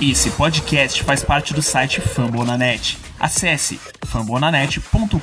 Esse podcast faz parte do site Fambonanet. Acesse fambonanet.com.br.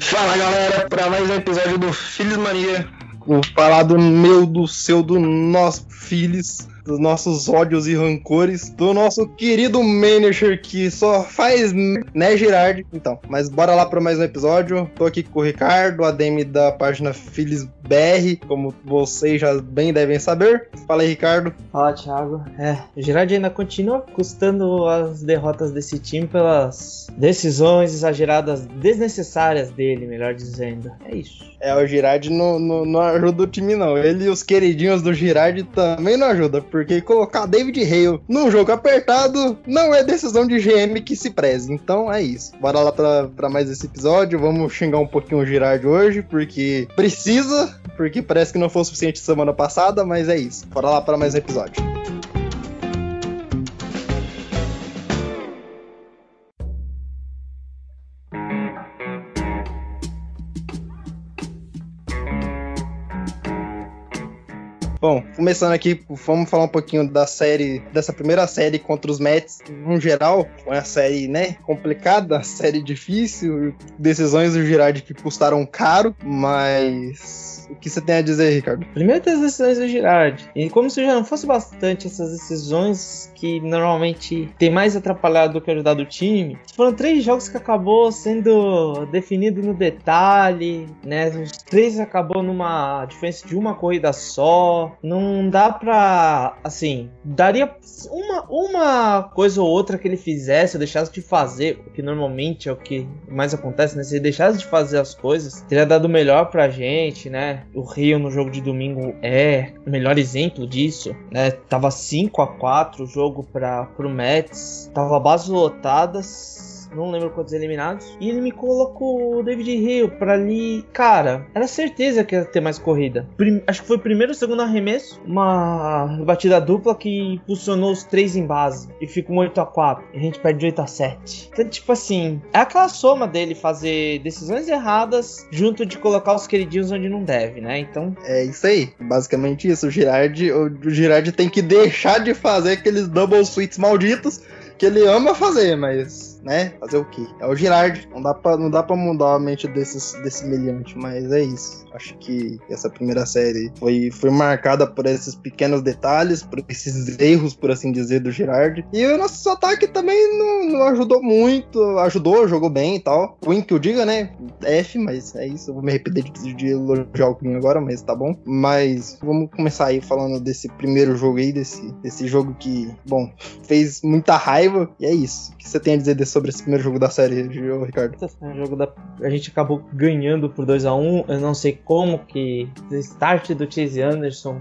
Fala galera, para mais um episódio do Filhos Mania. Vou falar do meu, do seu, do nosso Filhos dos nossos ódios e rancores, do nosso querido manager que só faz, né, Girardi? Então, mas bora lá para mais um episódio. Tô aqui com o Ricardo, ADM da página Phillies BR, como vocês já bem devem saber. Fala aí, Ricardo. Fala, Thiago. É, o Girardi ainda continua custando as derrotas desse time pelas decisões exageradas, desnecessárias dele, melhor dizendo. É isso. É, o Girardi não, não, não ajuda o time, não. Ele e os queridinhos do Girardi também não ajudam, porque colocar David Hale num jogo apertado não é decisão de GM que se preze. Então é isso. Bora lá pra, pra mais esse episódio. Vamos xingar um pouquinho o Girardi hoje, porque precisa, porque parece que não foi o suficiente semana passada, mas é isso. Bora lá para mais um episódio. Bom, começando aqui, vamos falar um pouquinho da série, dessa primeira série contra os Mets. No geral, foi uma série, né, complicada, série difícil, decisões do Girardi que custaram caro, mas o que você tem a dizer, Ricardo? Primeiro tem as decisões do Girardi. E como se já não fosse bastante essas decisões que normalmente tem mais atrapalhado do que ajudado o time, foram três jogos que acabou sendo definido no detalhe, né? Os três acabou numa diferença de uma corrida só. Não dá pra. Assim, daria uma, uma coisa ou outra que ele fizesse ou deixasse de fazer, o que normalmente é o que mais acontece, né? Se ele deixasse de fazer as coisas, teria dado melhor pra gente, né? O Rio no jogo de domingo é o melhor exemplo disso, né? Tava 5 a 4 o jogo para pro Mets, tava bases lotadas não lembro quantos eliminados. E ele me colocou o David Hill pra ali. Cara, era certeza que ia ter mais corrida. Acho que foi o primeiro ou segundo arremesso. Uma batida dupla que impulsionou os três em base. E fica um 8 a 4 E a gente perde 8 a 7 Então, tipo assim, é aquela soma dele fazer decisões erradas junto de colocar os queridinhos onde não deve, né? Então. É isso aí. Basicamente isso. O Girardi, o Girardi tem que deixar de fazer aqueles double suites malditos que ele ama fazer, mas né? Fazer o quê? É o Girard. Não dá pra, não dá pra mudar a mente desses, desse meliante, mas é isso. Acho que essa primeira série foi, foi marcada por esses pequenos detalhes, por esses erros, por assim dizer, do Girard. E o nosso ataque também não, não ajudou muito. Ajudou, jogou bem e tal. Win que eu diga, né? F, mas é isso. Eu vou me arrepender de, de elogiar o Queen agora, mas tá bom. Mas vamos começar aí falando desse primeiro jogo aí, desse, desse jogo que, bom, fez muita raiva. E é isso. O que você tem a dizer desse sobre esse primeiro jogo da série, Ricardo? O jogo da... A gente acabou ganhando por 2 a 1 um. Eu não sei como que o start do Chase Anderson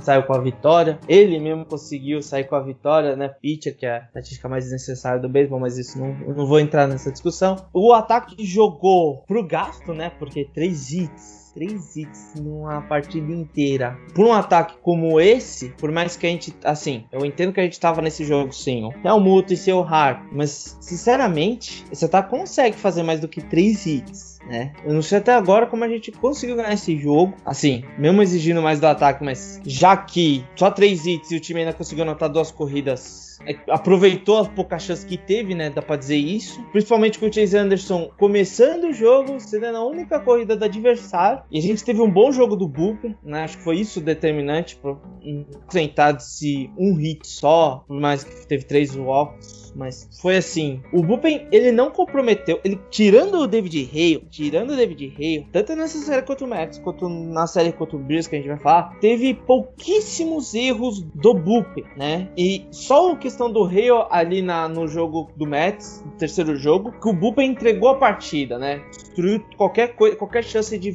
saiu com a vitória. Ele mesmo conseguiu sair com a vitória, né? Pitcher, que é a estatística mais necessária do beisebol, mas isso não, eu não vou entrar nessa discussão. O ataque jogou pro gasto, né? Porque três hits três hits numa partida inteira. Por um ataque como esse, por mais que a gente, assim, eu entendo que a gente tava nesse jogo sim, é o Muto e seu Har, mas sinceramente, esse ataque consegue fazer mais do que três hits. Né? Eu não sei até agora como a gente conseguiu ganhar esse jogo. Assim, mesmo exigindo mais do ataque, mas já que só três hits e o time ainda conseguiu anotar duas corridas é, aproveitou as poucas chances que teve, né? Dá pra dizer isso. Principalmente com o Chase Anderson começando o jogo, sendo a única corrida do adversário. E a gente teve um bom jogo do Booker, né? Acho que foi isso determinante para enfrentar se um hit só, por mais que teve três walks mas foi assim. O Bullpen, ele não comprometeu, ele tirando o David Hale, tirando o David Hale, tanto nessa série contra o Max, quanto na série contra o Breeze que a gente vai falar, teve pouquíssimos erros do Bullpen, né? E só a questão do Hale ali na, no jogo do Mets, no terceiro jogo, que o Bullpen entregou a partida, né? Destruiu qualquer coisa, qualquer chance de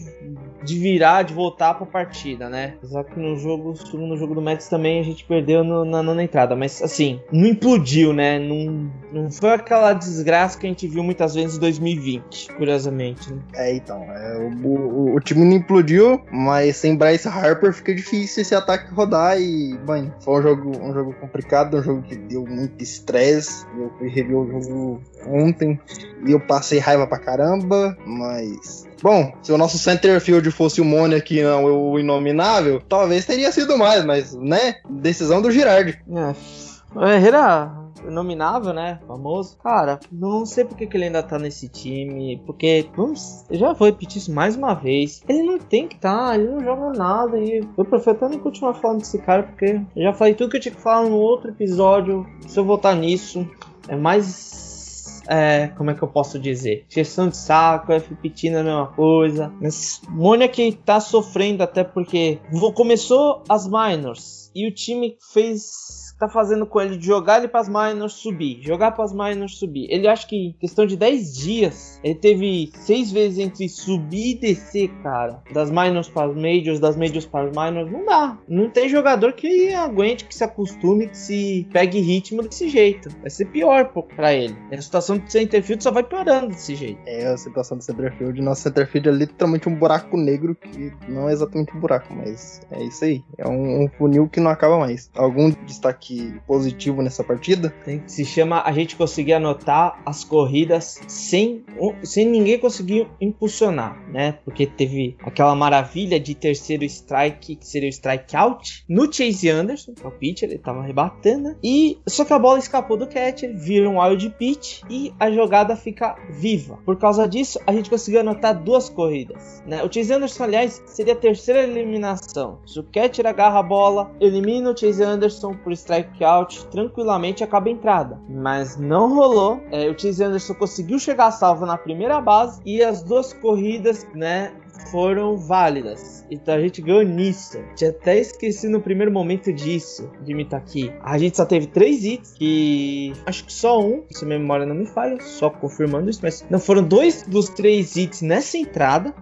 de virar, de voltar pra partida, né? Só que no jogo, no jogo do Mets também a gente perdeu no, na nona entrada, mas assim, não implodiu, né? Não Não foi aquela desgraça que a gente viu muitas vezes em 2020, curiosamente. Né? É, então. É, o, o, o, time não implodiu, mas sem Bryce Harper fica difícil esse ataque rodar. E, mãe, foi um jogo, um jogo complicado, um jogo que deu muito estresse. Eu fui o jogo ontem e eu passei raiva pra caramba, mas Bom, se o nosso centerfield fosse o Mone aqui, não o inominável, talvez teria sido mais, mas, né? Decisão do Girardi. É. O Herrera nominável, né? Famoso. Cara, não sei porque que ele ainda tá nesse time. Porque, vamos, eu já vou repetir isso mais uma vez. Ele não tem que estar, tá, ele não joga nada. E eu prefiro até nem continuar falando desse cara, porque eu já falei tudo que eu tinha que falar no outro episódio. Se eu voltar nisso, é mais é, como é que eu posso dizer? Gestão de saco, FPT é a mesma coisa. Mas Mônia que tá sofrendo até porque começou as minors e o time fez tá fazendo com ele de jogar ele pras minors subir, jogar pras minors subir. Ele acha que em questão de 10 dias, ele teve seis vezes entre subir e descer, cara. Das minors para as majors, das majors para as minors, não dá. Não tem jogador que aguente, que se acostume, que se pegue ritmo desse jeito. Vai ser pior para ele. A situação de centerfield só vai piorando desse jeito. É, a situação do centerfield, nosso centerfield é literalmente um buraco negro que não é exatamente um buraco, mas é isso aí. É um, um funil que não acaba mais. Algum destaque destaque positivo nessa partida? Tem, se chama a gente conseguir anotar as corridas sem, sem ninguém conseguir impulsionar, né? Porque teve aquela maravilha de terceiro strike, que seria o strike out, no Chase Anderson, que é o pitcher, ele tava rebatendo, e só que a bola escapou do catcher, vira um wild pitch e a jogada fica viva. Por causa disso, a gente conseguiu anotar duas corridas, né? O Chase Anderson, aliás, seria a terceira eliminação. Se o catcher agarra a bola, elimina o Chase Anderson por strike strikeout tranquilamente acaba a entrada. Mas não rolou. É, o Chase Anderson conseguiu chegar salvo na primeira base e as duas corridas, né, foram válidas. Então a gente ganhou nisso. Tinha até esqueci no primeiro momento disso, de me estar aqui. A gente só teve três hits, que acho que só um, se a memória não me falha, só confirmando isso, mas não foram dois dos três hits nessa entrada,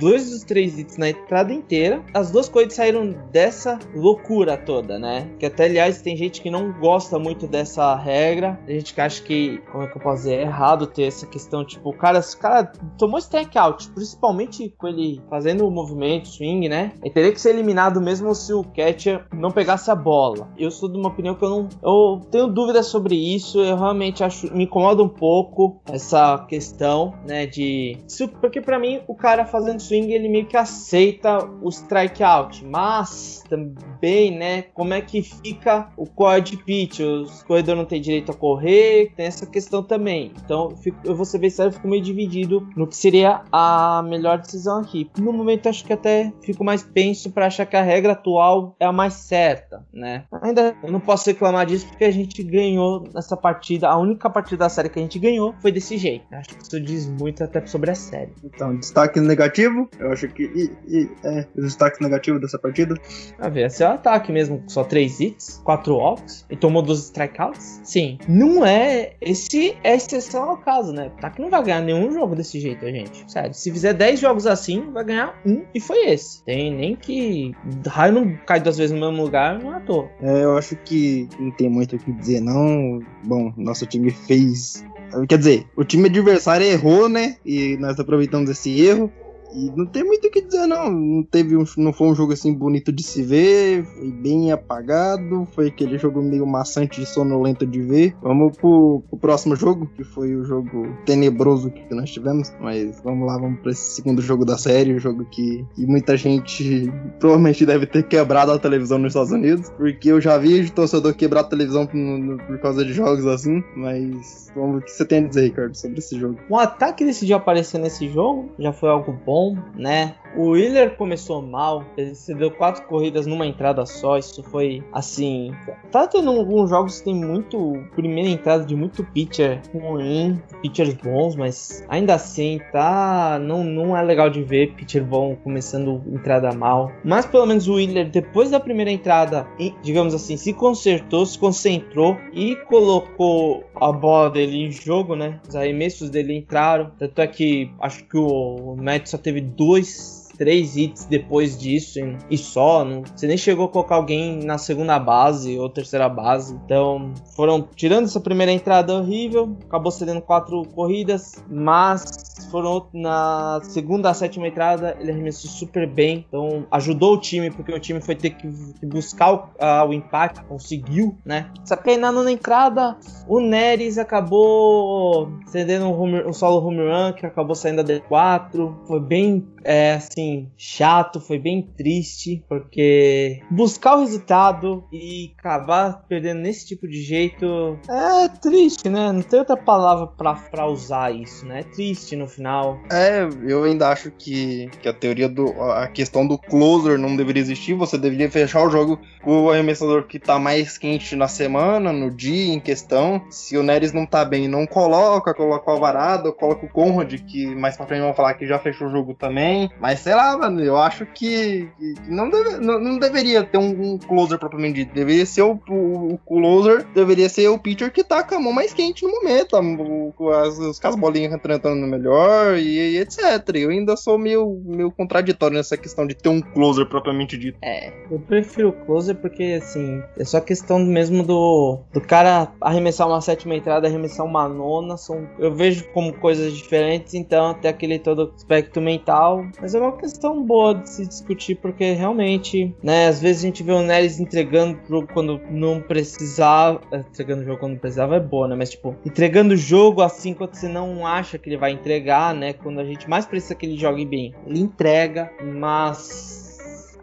dois dos três hits na entrada inteira. As duas coisas saíram dessa loucura toda, né? Que até aliás tem gente que não gosta muito dessa regra, a gente que acha que, como é que eu posso dizer, é errado ter essa questão, tipo, o cara, o cara tomou strikeout, principalmente com ele fazendo o movimento, swing, né? Ele teria que ser eliminado mesmo se o catcher não pegasse a bola. Eu sou de uma opinião que eu não. Eu tenho dúvidas sobre isso. Eu realmente acho. Me incomoda um pouco essa questão, né? De. Porque para mim, o cara fazendo swing, ele meio que aceita o strikeout. Mas também, né? Como é que fica o quad pitch? Os corredores não têm direito a correr. Tem essa questão também. Então, eu, eu vou ser bem sério, eu fico meio dividido no que seria a melhor decisão aqui aqui. No momento, acho que até fico mais penso para achar que a regra atual é a mais certa, né? Ainda eu não posso reclamar disso porque a gente ganhou nessa partida. A única partida da série que a gente ganhou foi desse jeito. Acho que isso diz muito até sobre a série. Então, destaque negativo, eu acho que. E, e, é, os destaques negativos dessa partida? A ver, esse é o ataque mesmo, só 3 hits, 4 walks e tomou 12 strikeouts. Sim, não é. Esse é exceção ao caso, né? O ataque não vai ganhar nenhum jogo desse jeito, gente. Sério, se fizer 10 jogos assim, vai ganhar um e foi esse. Tem nem que raio não cai duas vezes no mesmo lugar, não é à toa. É, eu acho que não tem muito o que dizer, não. Bom, nosso time fez. Quer dizer, o time adversário errou, né? E nós aproveitamos esse erro. E não tem muito o que dizer, não. Não, teve um, não foi um jogo assim bonito de se ver, foi bem apagado, foi aquele jogo meio maçante e sonolento de ver. Vamos pro, pro próximo jogo, que foi o jogo tenebroso que nós tivemos. Mas vamos lá, vamos para esse segundo jogo da série, o jogo que, que muita gente provavelmente deve ter quebrado a televisão nos Estados Unidos, porque eu já vi torcedor quebrar a televisão por, por causa de jogos assim, mas vamos, o que você tem a dizer, Ricardo, sobre esse jogo? O ataque decidiu aparecer nesse jogo, já foi algo bom né? O Wheeler começou mal, ele deu quatro corridas numa entrada só. Isso foi assim. Tá tendo alguns jogos que tem muito. Primeira entrada de muito pitcher ruim, pitchers bons, mas ainda assim tá. Não, não é legal de ver pitcher bom começando entrada mal. Mas pelo menos o Wheeler, depois da primeira entrada, digamos assim, se consertou, se concentrou e colocou a bola dele em jogo, né? Os arremessos dele entraram. Tanto é que acho que o Matt só teve dois três hits depois disso e, só. Não, você nem chegou a colocar alguém na segunda base ou terceira base. Então, foram tirando essa primeira entrada horrível, acabou cedendo quatro corridas, mas foram na segunda a sétima entrada ele arremessou super bem, então ajudou o time porque o time foi ter que, buscar o, uh, o empate, conseguiu, né? Só que aí na nona entrada o Neres acabou cedendo um, home, um solo home run que acabou saindo a D4, foi bem é assim, chato, foi bem triste, porque buscar o resultado e acabar perdendo nesse tipo de jeito é triste, né? Não tem outra palavra pra, pra usar isso, né? É triste no final. É, eu ainda acho que, que a teoria do. a questão do closer não deveria existir, você deveria fechar o jogo com o arremessador que tá mais quente na semana, no dia em questão. Se o Neres não tá bem, não coloca, coloca o Alvarado, coloca o Conrad, que mais pra frente vão falar que já fechou o jogo também também. Mas sei lá, mano, eu acho que, não, deve, não, não, deveria ter um, um, closer propriamente dito. Deveria ser o, o, o, closer, deveria ser o pitcher que tá com a mão mais quente no momento, com as, as bolinhas entrando melhor e, e, etc. Eu ainda sou meio, meio contraditório nessa questão de ter um closer propriamente dito. É, eu prefiro closer porque, assim, é só questão mesmo do, do cara arremessar uma sétima entrada, arremessar uma nona. São, eu vejo como coisas diferentes, então até aquele todo aspecto mental mas é uma questão boa de se discutir, porque realmente, né, às vezes a gente vê o Neres entregando o jogo quando não precisava. É, entregando o jogo quando precisava é boa, né? Mas, tipo, entregando o jogo assim quando você não acha que ele vai entregar, né? Quando a gente mais precisa que ele jogue bem. Ele entrega, mas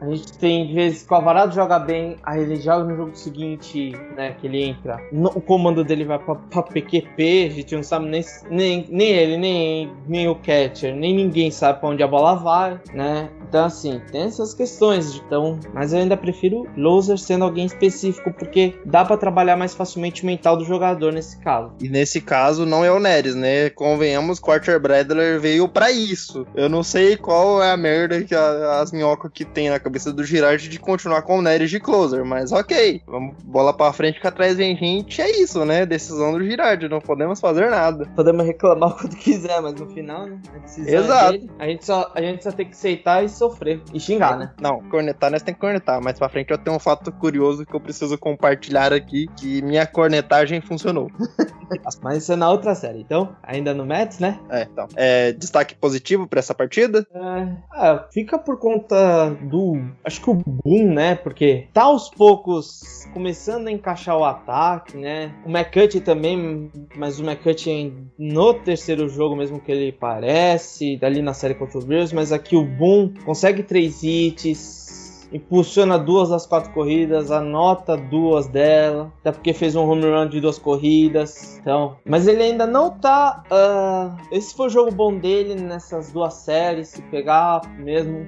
a gente tem vezes que o Alvarado joga bem, aí ele joga no jogo seguinte, né? Que ele entra. No, o comando dele vai pra, pra, PQP, a gente não sabe nem, nem, nem ele, nem, nem o catcher, nem ninguém sabe pra onde a bola vai, né? Então, assim, tem essas questões. Então, mas eu ainda prefiro loser sendo alguém específico, porque dá para trabalhar mais facilmente o mental do jogador nesse caso. E nesse caso, não é o Neres, né? Convenhamos, Quarter Bradler veio para isso. Eu não sei qual é a merda que a, as minhocas que tem na cabeça do Girardi de continuar com o Neres de closer, mas ok. Vamos bola para frente que atrás vem gente, é isso, né? Decisão do Girardi, não podemos fazer nada. Podemos reclamar quando quiser, mas no final, né? A Exato. É dele, a gente só a gente só tem que aceitar e sofrer e xingar, né? Não, cornetar nós tem que cornetar, mas pra frente eu tenho um fato curioso que eu preciso compartilhar aqui, que minha cornetagem funcionou. mas isso é na outra série, então, ainda no Mets, né? É, então. É, destaque positivo pra essa partida? É, ah, fica por conta do, acho que o Boom, né? Porque tá aos poucos começando a encaixar o ataque, né? O McCutcheon também, mas o McCutcheon no terceiro jogo mesmo que ele parece, dali na série contra o Bills, mas aqui o Boom consegue três hits, impulsiona duas das quatro corridas, anota duas dela, até porque fez um home run de duas corridas. Então, mas ele ainda não tá. Uh, esse foi o jogo bom dele nessas duas séries. Se pegar mesmo,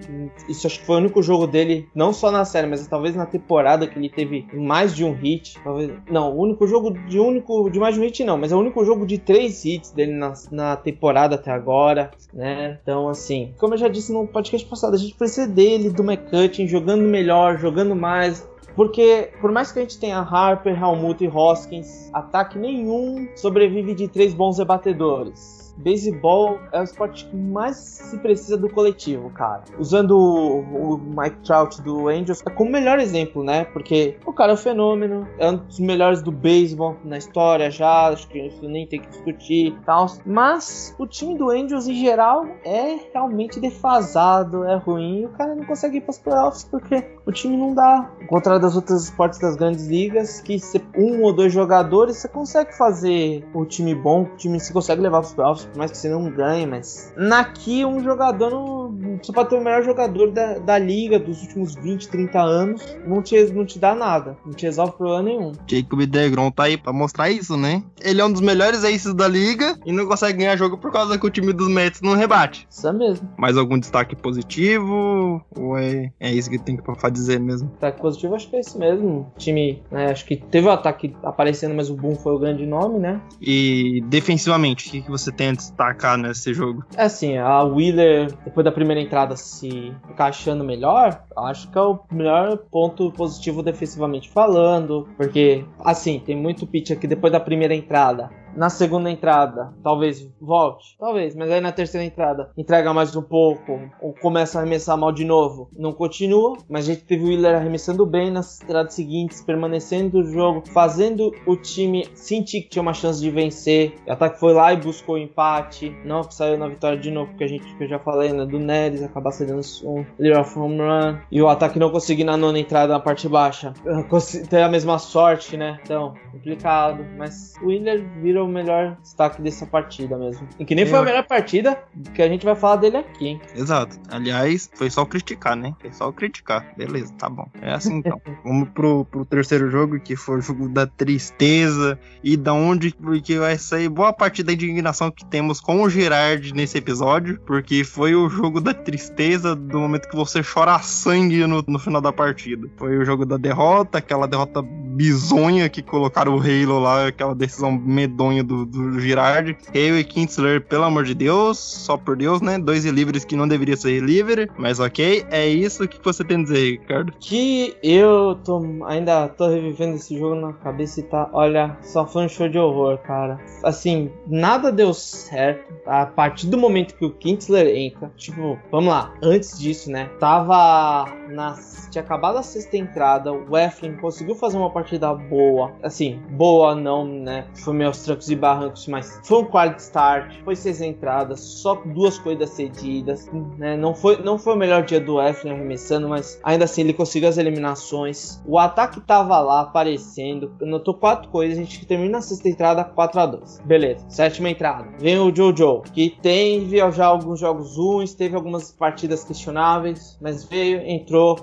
isso acho que foi o único jogo dele, não só na série, mas talvez na temporada que ele teve mais de um hit. Talvez, não, o único jogo de único de mais de um hit não, mas é o único jogo de três hits dele na, na temporada até agora, né? Então, assim, como eu já disse no podcast passado, a gente precisa dele, do McCutcheon jogando jogando melhor, jogando mais. Porque, por mais que a gente tenha Harper, Helmut e Hoskins, ataque nenhum sobrevive de três bons rebatedores beisebol é o esporte que mais se precisa do coletivo, cara. Usando o, o Mike Trout do Angels é como melhor exemplo, né? Porque o cara é um fenômeno, é um dos melhores do beisebol na história já, acho que isso nem tem que discutir e tal. Mas o time do Angels em geral é realmente defasado, é ruim, e o cara não consegue ir para os playoffs porque o time não dá. Ao contrário das outras esportes das grandes ligas, que um ou dois jogadores você consegue fazer o time bom, o time se consegue levar para os playoffs por mais que você não ganhe, mas. Naqui, um jogador não. Você pode ter o melhor jogador da, da liga dos últimos 20, 30 anos, não te, não te dá nada, não te resolve problema nenhum. Jacob DeGrom tá aí pra mostrar isso, né? Ele é um dos melhores aces da liga e não consegue ganhar jogo por causa que o time dos Mets não rebate. Isso mesmo. Mais algum destaque positivo? Ou é, é isso que tem que dizer mesmo? Destaque positivo, acho que é esse mesmo. O time, né, acho que teve o ataque aparecendo, mas o Boom foi o grande nome, né? E defensivamente, o que, que você tem destacar nesse jogo? É assim, a Wheeler, depois da primeira entrada, se encaixando melhor, acho que é o melhor ponto positivo defensivamente falando, porque, assim, tem muito pitch aqui depois da primeira entrada Na segunda entrada, talvez volte. Talvez, mas aí na terceira entrada entrega mais um pouco. Ou começa a arremessar mal de novo. Não continua, mas a gente teve o Willer arremessando bem nas entradas seguintes, permanecendo no jogo, fazendo o time sentir que tinha uma chance de vencer. O ataque foi lá e buscou o empate. Não saiu na vitória de novo, porque a gente, que eu já falei, né? Do Neres acabar cedendo um lead of home run. E o ataque não conseguir na nona entrada na parte baixa. Ter a mesma sorte, né? Então, complicado. Mas o Willer vira o melhor destaque dessa partida mesmo. E que nem foi a melhor partida que a gente vai falar dele aqui, hein? Exato. Aliás, foi só criticar, né? Foi só criticar. Beleza, tá bom. É assim então. Vamos pro, pro terceiro jogo, que foi o jogo da tristeza e da onde porque vai sair boa parte da indignação que temos com o Gerard nesse episódio, porque foi o jogo da tristeza do momento que você chora sangue no, no final da partida. Foi o jogo da derrota, aquela derrota bizonha que colocaram o Halo lá, aquela decisão medonha do, do Girard. Halo e Kinsler, pelo amor de Deus, só por Deus, né? Dois livres que não deveria ser livre, mas ok. É isso que você tem a dizer, Ricardo. Que eu tô ainda tô revivendo esse jogo na cabeça e tá, olha, só foi um show de horror, cara. Assim, nada deu certo a partir do momento que o Kinsler entra. Tipo, vamos lá, antes disso, né? Tava nas tinha acabado a sexta entrada, o Eflin conseguiu fazer uma boa. Assim, boa não, né? Foi meus trancos e barrancos, mas foi um quality start, foi seis entradas, só duas corridas cedidas, né? Não foi, não foi o melhor dia do Eflin arremessando, mas ainda assim ele conseguiu as eliminações. O ataque tava lá aparecendo, notou quatro coisas, a gente termina a sexta entrada 4 a 2 Beleza, sétima entrada. Vem o Jojo, que teve já alguns jogos ruins, teve algumas partidas questionáveis, mas veio, entrou,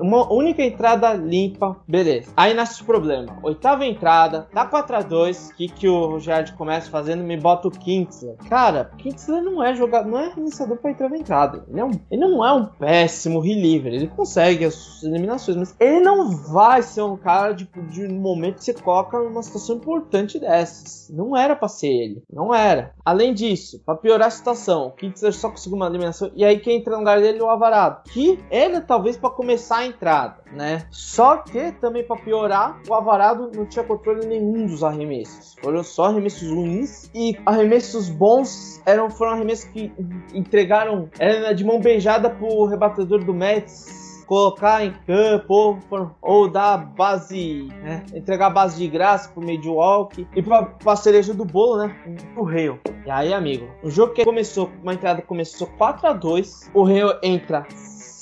uma única entrada limpa, beleza. Aí nasce o problema. Oitava entrada, dá 4 a 2 que que o Rogério começa fazendo? Me bota o Kinsler. Cara, Kinsler não é jogador, não é arremessador pra na entrada. Ele, é um, ele não é um péssimo reliever. Ele consegue as eliminações, mas ele não vai ser um cara de, de momento que você coloca numa situação importante dessas. Não era pra ser ele. Não era. Além disso, pra piorar a situação, o Kinsler só conseguiu uma eliminação. E aí quem entra no lugar dele é o Avarado. Que ele talvez para começar a entrada, né? Só que também para piorar, o Avarado não tinha controle nenhum dos arremessos. Foram só arremessos ruins e arremessos bons eram foram arremessos que entregaram era de mão beijada pro rebatedor do Mets colocar em campo ou, dar base, né? Entregar base de graça pro Walk e pra, pra cereja do bolo, né? O Rio. E aí, amigo, o jogo que começou, uma entrada começou 4 a 2 o Rio entra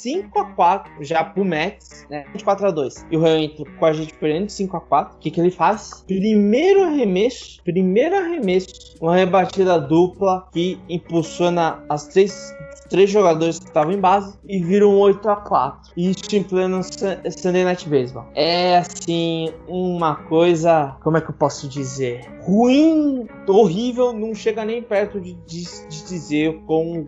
5 a 4 já pro Mets, né? 24 a 2. E o Real entra com a gente perdendo 5 a 4. O que, que ele faz? Primeiro arremesso, primeiro arremesso, uma rebatida dupla que impulsiona as três três jogadores que estavam em base e viram um 8 a 4 Isso em pleno Sunday Night Baseball. É assim, uma coisa, como é que eu posso dizer? Ruim, horrível, não chega nem perto de, de, de dizer com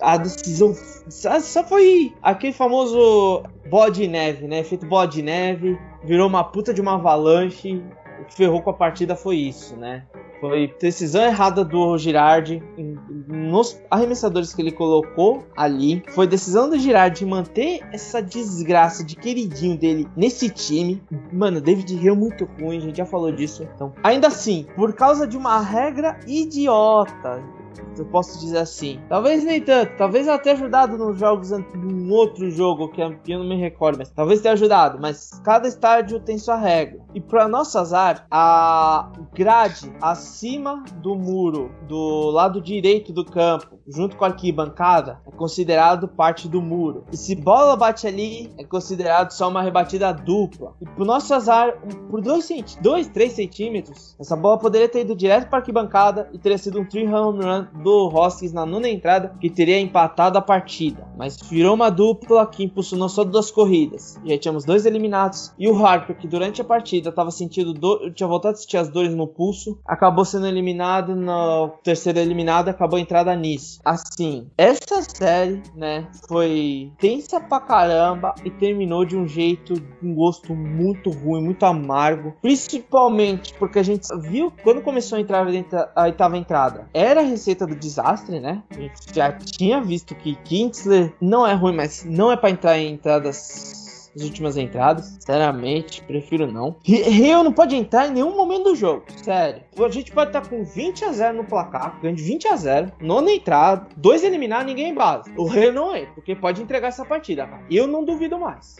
a decisão. Só foi aquele famoso bode de neve, né? Efeito bode de neve, virou uma puta de uma avalanche. O que ferrou com a partida foi isso, né? Foi decisão errada do Girardi nos arremessadores que ele colocou ali. Foi decisão do Girardi manter essa desgraça de queridinho dele nesse time. Mano, David Hill é muito ruim, a gente já falou disso. Então, ainda assim, por causa de uma regra idiota eu posso dizer assim. Talvez nem tanto, talvez até ajudado nos jogos, num outro jogo que eu não me recordo, mas talvez tenha ajudado. Mas cada estádio tem sua regra. E para nosso azar, a grade acima do muro do lado direito do campo, junto com a arquibancada, é considerado parte do muro. E se bola bate ali, é considerado só uma rebatida dupla. E pro nosso azar, por 2 dois, 3 centímetros, essa bola poderia ter ido direto para a arquibancada e teria sido um 3 home run do Hoskins na nona entrada, que teria empatado a partida. Mas virou uma dupla que impulsionou só duas corridas. Já tínhamos dois eliminados. E o Harper, que durante a partida estava sentindo dor, tinha voltado a sentir as dores no pulso, acabou sendo eliminado no terceiro eliminado, acabou a entrada nisso. Assim, essa série, né, foi tensa pra caramba e terminou de um jeito, um gosto muito ruim, muito amargo. Principalmente porque a gente viu quando começou a entrar a oitava entrada. Era a receita do desastre, né? A gente já tinha visto que Kinsler não é ruim, mas não é para entrar em entradas as últimas entradas. Sinceramente, prefiro não. Rio não pode entrar em nenhum momento do jogo. Sério. A gente pode estar com 20 a 0 no placar, ganhando 20 a 0, nona entrada, dois eliminar, ninguém em base. O Rio não entra, porque pode entregar essa partida, cara. Eu não duvido mais.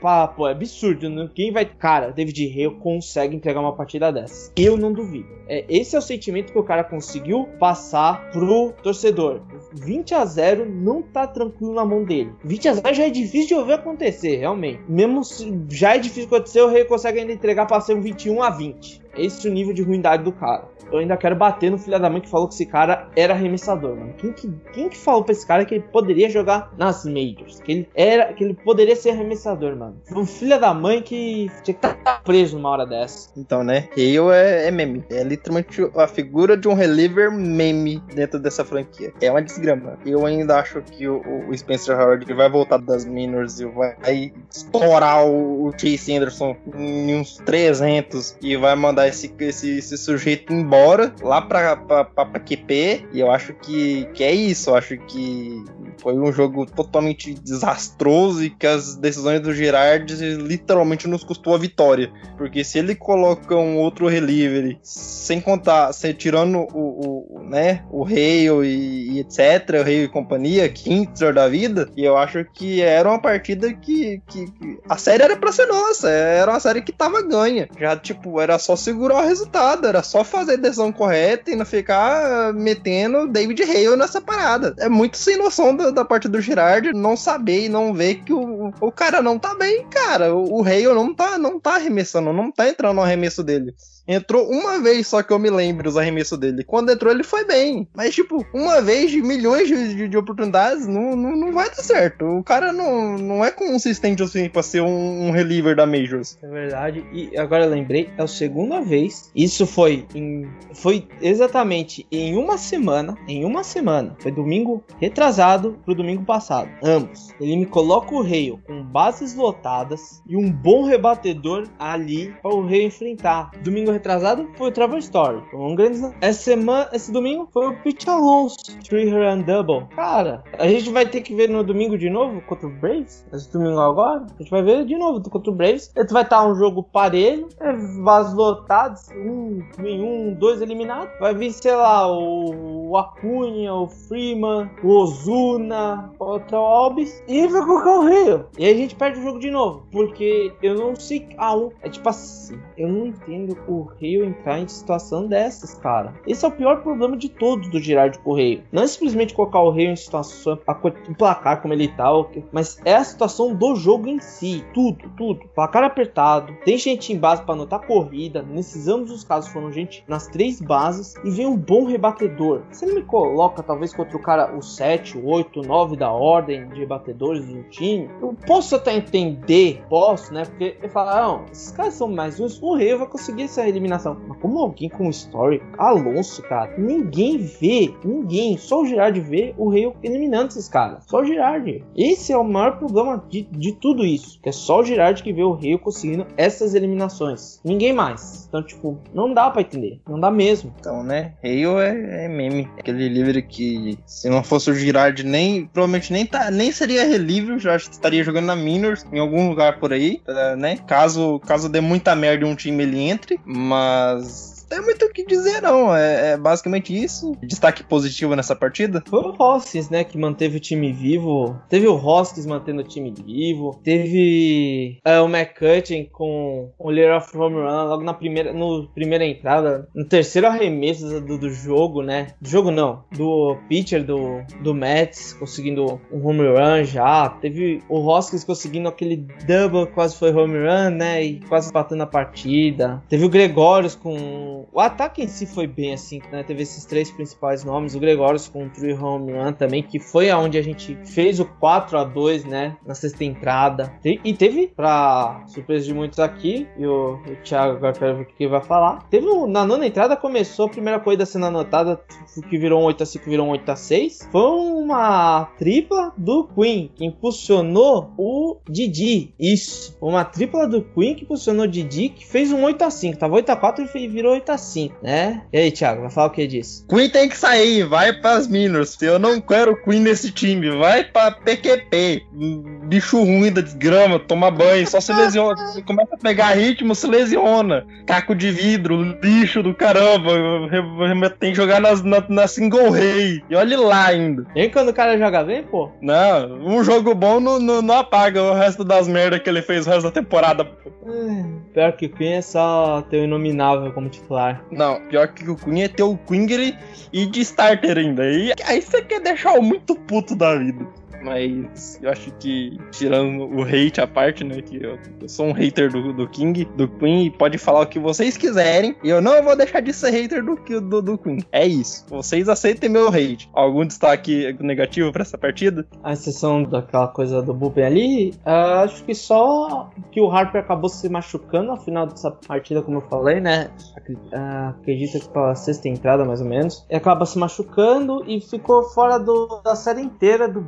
Papo é absurdo. Quem vai. Cara, David Rio consegue entregar uma partida dessa. Eu não duvido. É, esse é o sentimento que o cara conseguiu passar pro torcedor. 20 a 0 não tá tranquilo na mão dele. 20 a 0 já é difícil de ouvir acontecer, realmente. Mesmo já é difícil acontecer, o Rei consegue ainda entregar para ser um 21 a 20. Esse é o nível de ruindade do cara eu ainda quero bater no filho da mãe que falou que esse cara era arremessador, mano. Quem que, quem que falou pra esse cara que ele poderia jogar nas Majors? Que ele era, que ele poderia ser arremessador, mano. Foi um filho da mãe que tinha que estar tá preso numa hora dessa. Então, né? Hale é, é meme. É literalmente a figura de um reliever meme dentro dessa franquia. É uma desgrama. Eu ainda acho que o, o Spencer Howard vai voltar das minors e vai estourar o, Chase Anderson em uns 300 e vai mandar esse, esse, esse sujeito embora lá pra, pra, pra, pra QP. E eu acho que, que é isso. Eu acho que foi um jogo totalmente desastroso e que as decisões do Girard literalmente nos custou a vitória. Porque se ele coloca um outro reliever, sem contar, sem, tirando o, o, né, o Hale e, e, etc., o Hale e companhia, Kintzer da vida, e eu acho que era uma partida que, que, que, a série era pra ser nossa, era uma série que tava ganha. Já, tipo, era só segurar o resultado, era só fazer decisão correta e não ficar metendo David Hale nessa parada. É muito sem noção da, da parte do Girard não saber e não ver que o, o cara não tá bem, cara. O, o Hale não tá, não tá arremessando, não tá entrando no arremesso dele. Entrou uma vez só que eu me lembro os arremessos dele. Quando entrou, ele foi bem. Mas, tipo, uma vez de milhões de, de, de oportunidades, não, não, não, vai dar certo. O cara não, não é consistente assim pra ser um, um reliever da Majors. É verdade. E agora eu lembrei, é a segunda vez. Isso foi em. Foi exatamente em uma semana. Em uma semana. Foi domingo retrasado pro domingo passado. Ambos. Ele me coloca o Rio com bases lotadas e um bom rebatedor ali para o Rio enfrentar. Domingo retrasado foi o Trevor Story. Um grande. Essa semana, esse domingo foi o Pete Alonso, three run double. Cara, a gente vai ter que ver no domingo de novo contra o Braves. Esse domingo agora, a gente vai ver de novo contra o Braves. Vai estar um jogo parelho, é, vasos lotados, um um, dois eliminados. Vai vir, sei lá, o, Acunha, o Freeman, o Ozuna, o Albis e vai colocar o Rio. E aí a gente perde o jogo de novo, porque eu não sei. Ah, um, é tipo assim, eu não entendo o Rio entrar em situação dessas, cara. Esse é o pior problema de todos do Girard Correio. Não é simplesmente colocar o Rio em situação, um placar como ele tá, mas é a situação do jogo em si. Tudo, tudo. Placar apertado, tem gente em base para anotar corrida. Nesses ambos os casos foram gente nas três bases e vem um bom rebatedor. Se ele me coloca, talvez, contra o cara, o 7, o 8, o 9 da ordem de rebatedores do time, eu posso até entender, posso, né? Porque eu falo, não, esses caras são mais uns, o Rio vai conseguir essa eliminação. Mas como alguém com story, Alonso, cara, ninguém vê, ninguém, só o Girard vê o Rei eliminando esses caras. Só o Girard. Esse é o maior problema de, de tudo isso. Que é só o Girard que vê o Rei conseguindo essas eliminações. Ninguém mais. Então, tipo, não dá para entender. Não dá mesmo. Então, né? Rio é, é meme. Aquele livro que, se não fosse o Girard, nem provavelmente nem, tá, nem seria relívio. Já estaria jogando na Minors em algum lugar por aí, uh, né? Caso, caso dê muita merda um time ele entre, mas tem muito o que dizer, não. É, é, basicamente isso. Destaque positivo nessa partida? Foi o Hoskins, né, que manteve o time vivo. Teve o Hoskins mantendo o time vivo. Teve é, o McCutcheon com o Lear of Home Run logo na primeira, no primeira entrada. No terceiro arremesso do, do jogo, né? Do jogo não. Do pitcher do, do Mets conseguindo um home run já. Teve o Hoskins conseguindo aquele double, quase foi home run, né? E quase empatando a partida. Teve o Gregorius com o ataque em si foi bem assim, né? Teve esses três principais nomes, o Gregórios com o Tree Home Run também, que foi aonde a gente fez o 4 a 2 né? Na sexta entrada. E teve, pra surpresa de muitos aqui, e o, o Thiago agora quero ver o que vai falar. Teve um, na nona entrada começou a primeira corrida sendo anotada, que virou um 8 a 5, virou um 8 a 6. Foi uma tripla do Queen, que impulsionou o Didi. Isso, uma tripla do Queen que impulsionou o Didi, que fez um 8 a 5. Tava 8 a 4 e virou 8 muito assim, né? E aí, Thiago, vai falar o que disso? Queen tem que sair, vai pras Minors. Eu não quero Queen nesse time, vai pra PQP. Bicho ruim da desgrama, toma banho, só se lesiona. Você começa a pegar ritmo, se lesiona. Caco de vidro, lixo do caramba. Tem que jogar nas, na, na single rei. E olhe lá ainda. Nem quando o cara joga bem, pô? Não, um jogo bom não, não, não apaga o resto das merdas que ele fez o resto da temporada. Pô. Pior que o Queen é só ter o inominável como titular. Não, pior que o Queen é ter o Quingry e de starter ainda. E aí você quer deixar o muito puto da vida. Mas eu acho que, tirando o hate à parte, né? Que eu, eu sou um hater do, do, King, do Queen, e pode falar o que vocês quiserem. E eu não vou deixar de ser hater do, do, do Queen. É isso. Vocês aceitem meu hate. Algum destaque negativo pra essa partida? A exceção daquela coisa do Bullpen ali, uh, acho que só que o Harper acabou se machucando no final dessa partida, como eu falei, né? Uh, acredito que pela sexta entrada, mais ou menos. E acaba se machucando e ficou fora do, da série inteira do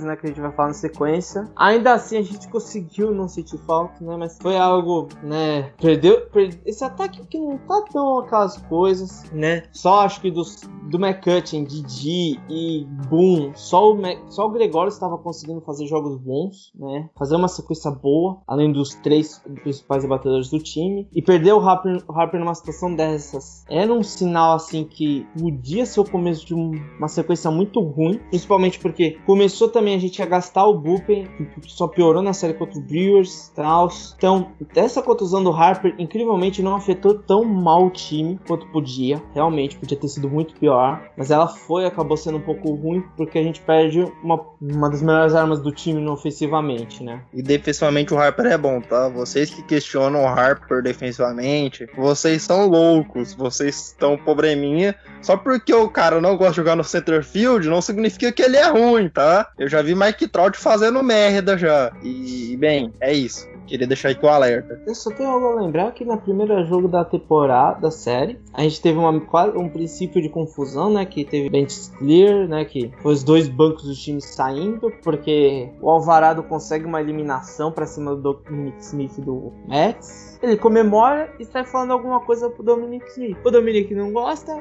Né, que a gente vai falar na sequência. Ainda assim, a gente conseguiu não sentir falta, né, mas foi algo, né, perdeu, perdeu esse ataque que não tá tão aquelas coisas, né, só acho que dos, do McCutcheon, Didi e Boom, só o, Mac, só o Gregório estava conseguindo fazer jogos bons, né, fazer uma sequência boa, além dos três principais batedores do time, e perder o Harper, o Harper numa situação dessas era um sinal, assim, que podia ser o começo de um, uma sequência muito ruim, principalmente porque começou também também a gente ia gastar o Bullpen, que só piorou na série contra o Brewers tal. Então, essa contusão do Harper, incrivelmente, não afetou tão mal o time quanto podia. Realmente, podia ter sido muito pior. Mas ela foi, acabou sendo um pouco ruim, porque a gente perde uma, uma das melhores armas do time ofensivamente, né? E defensivamente o Harper é bom, tá? Vocês que questionam o Harper defensivamente, vocês são loucos, vocês estão probleminha. Só porque o cara não gosta de jogar no center field, não significa que ele é ruim, tá? Eu já vi Mike Trout fazendo merda já. E, bem, é isso. Queria deixar com o alerta. Eu só tenho algo a lembrar que no primeiro jogo da temporada, da série, a gente teve uma, um princípio de confusão, né? Que teve bench clear, né? Que foi os dois bancos do time saindo, porque o Alvarado consegue uma eliminação para cima do Dominic Smith do Mets ele comemora e sai falando alguma coisa pro Dominic. O Dominic não gosta,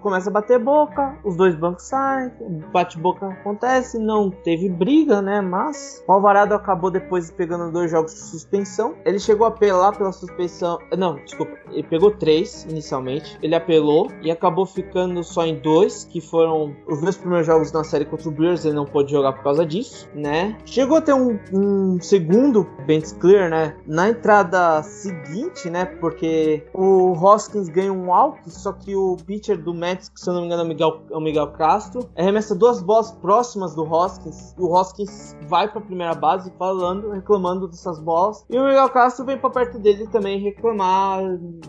começa a bater boca, os dois bancos saem, bate-boca acontece, não teve briga, né? Mas o Alvarado acabou depois pegando dois jogos de suspensão. Ele chegou a apelar pela suspensão. Não, desculpa, ele pegou três inicialmente. Ele apelou e acabou ficando só em dois, que foram os dois primeiros jogos na série contra o Brewers. Ele não pôde jogar por causa disso, né? Chegou a ter um, um segundo bench clear, né? Na entrada seguinte seguinte, né? Porque o Hoskins ganha um walk, só que o pitcher do Mets, que se eu não me engano é o Miguel, é o Miguel Castro, arremessa duas bolas próximas do Hoskins e o Hoskins vai para a primeira base falando, reclamando dessas bolas. E o Miguel Castro vem para perto dele também reclamar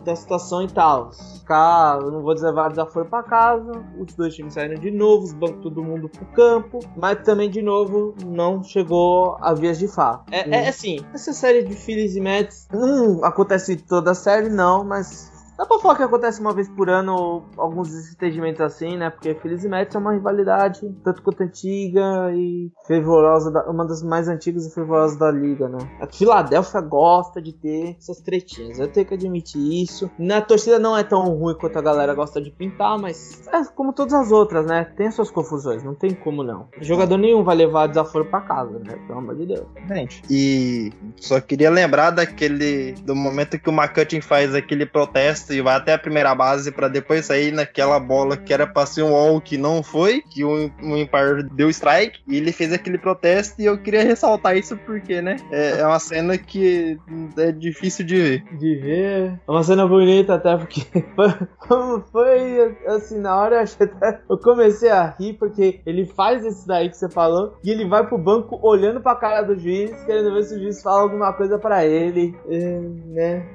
da situação e tal. Eu não vou já foram para casa, os dois times saíram de novo, os bancos todo mundo pro campo, mas também de novo não chegou a vias de fato. É, é assim, essa série de Phillies e Mets, hum, acontece toda a série, não, mas Dá pra falar que acontece uma vez por ano alguns desentendimentos assim, né? Porque Phillies e Mets é uma rivalidade tanto quanto antiga e fervorosa, da, uma das mais antigas e fervorosas da liga, né? A Filadélfia gosta de ter essas tretinhas, eu tenho que admitir isso. Na torcida não é tão ruim quanto a galera gosta de pintar, mas é como todas as outras, né? Tem suas confusões, não tem como não. Jogador nenhum vai levar desaforo pra casa, né? Pelo amor de Deus. Gente, e só queria lembrar daquele. do momento que o McCutcheon faz aquele protesto e vai até a primeira base para depois sair naquela bola que era pra ser um all que não foi, que o, o Empire deu strike, e ele fez aquele protesto e eu queria ressaltar isso porque, né, é, é uma cena que é difícil de ver. De ver, é uma cena bonita até porque foi, foi assim, na hora eu, até, eu comecei a rir porque ele faz esse daí que você falou e ele vai pro banco olhando pra cara do juiz, querendo ver se o juiz fala alguma coisa para ele, é, né,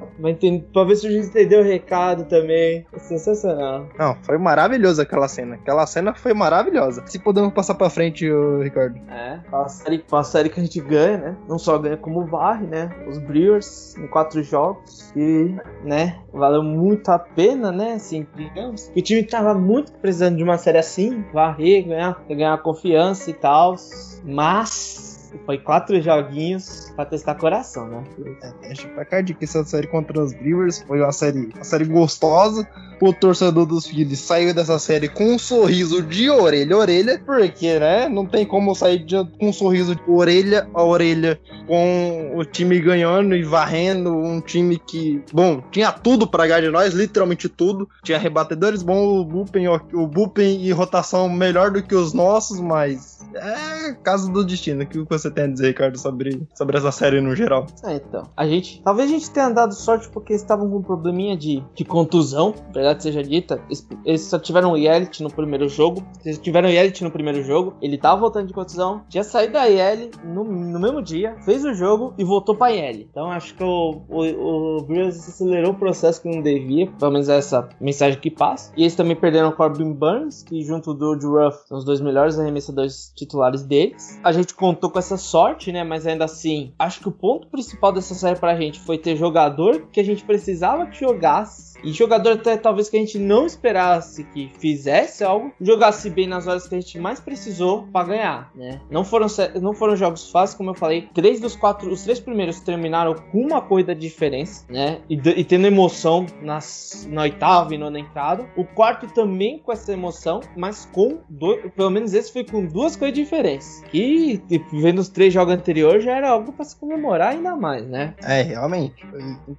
pra ver se o juiz entendeu o recado também. É sensacional. Não, foi maravilhoso aquela cena. Aquela cena foi maravilhosa. Se podemos passar pra frente, Ricardo. É, a série, a série que a gente ganha, né? Não só ganha como varre, né? Os Brewers em quatro jogos. E, né? Valeu muito a pena, né? Assim, digamos. O time tava muito precisando de uma série assim. Varrer, ganhar, ganhar confiança e tal. Mas foi quatro joguinhos pra testar coração, né? É, teste pra cardio, que essa série contra os Brewers foi uma série, uma série gostosa. O torcedor dos Phillies saiu dessa série com um sorriso de orelha a orelha, porque, né? Não tem como sair de, com um sorriso de orelha a orelha com o time ganhando e varrendo. Um time que, bom, tinha tudo pra ganhar de nós, literalmente tudo. Tinha rebatedores bons, o bullpen, o bullpen e rotação melhor do que os nossos, mas é caso do destino. Que você tem a dizer, Ricardo, sobre, sobre essa série no geral? É, então. A gente. Talvez a gente tenha dado sorte porque eles estavam com um probleminha de, de contusão, verdade seja dita. Eles, eles só tiveram Yelit no primeiro jogo. Eles tiveram Yelit no primeiro jogo. Ele tava voltando de contusão. Tinha saído da IL no, no mesmo dia, fez o jogo e voltou pra IL. Então acho que o, o, o Brewers acelerou o processo que não devia. Pelo menos é essa mensagem que passa. E eles também perderam o Corbin Burns, que junto do Ruff são os dois melhores arremessadores titulares deles. A gente contou com essa sorte, né? Mas ainda assim, acho que o ponto principal dessa série pra gente foi ter jogador que a gente precisava que jogasse. E jogador até talvez que a gente não esperasse que fizesse algo, jogasse bem nas horas que a gente mais precisou para ganhar, né? Não foram, não foram jogos fáceis, como eu falei. Três dos quatro, os três primeiros terminaram com uma corrida de diferença, né? E, e tendo emoção nas, na oitava e nona entrada. O quarto também com essa emoção, mas com dois, pelo menos esse foi com duas coisas diferentes. E tipo, vendo os três jogos anteriores já era algo para se comemorar ainda mais, né? É, realmente.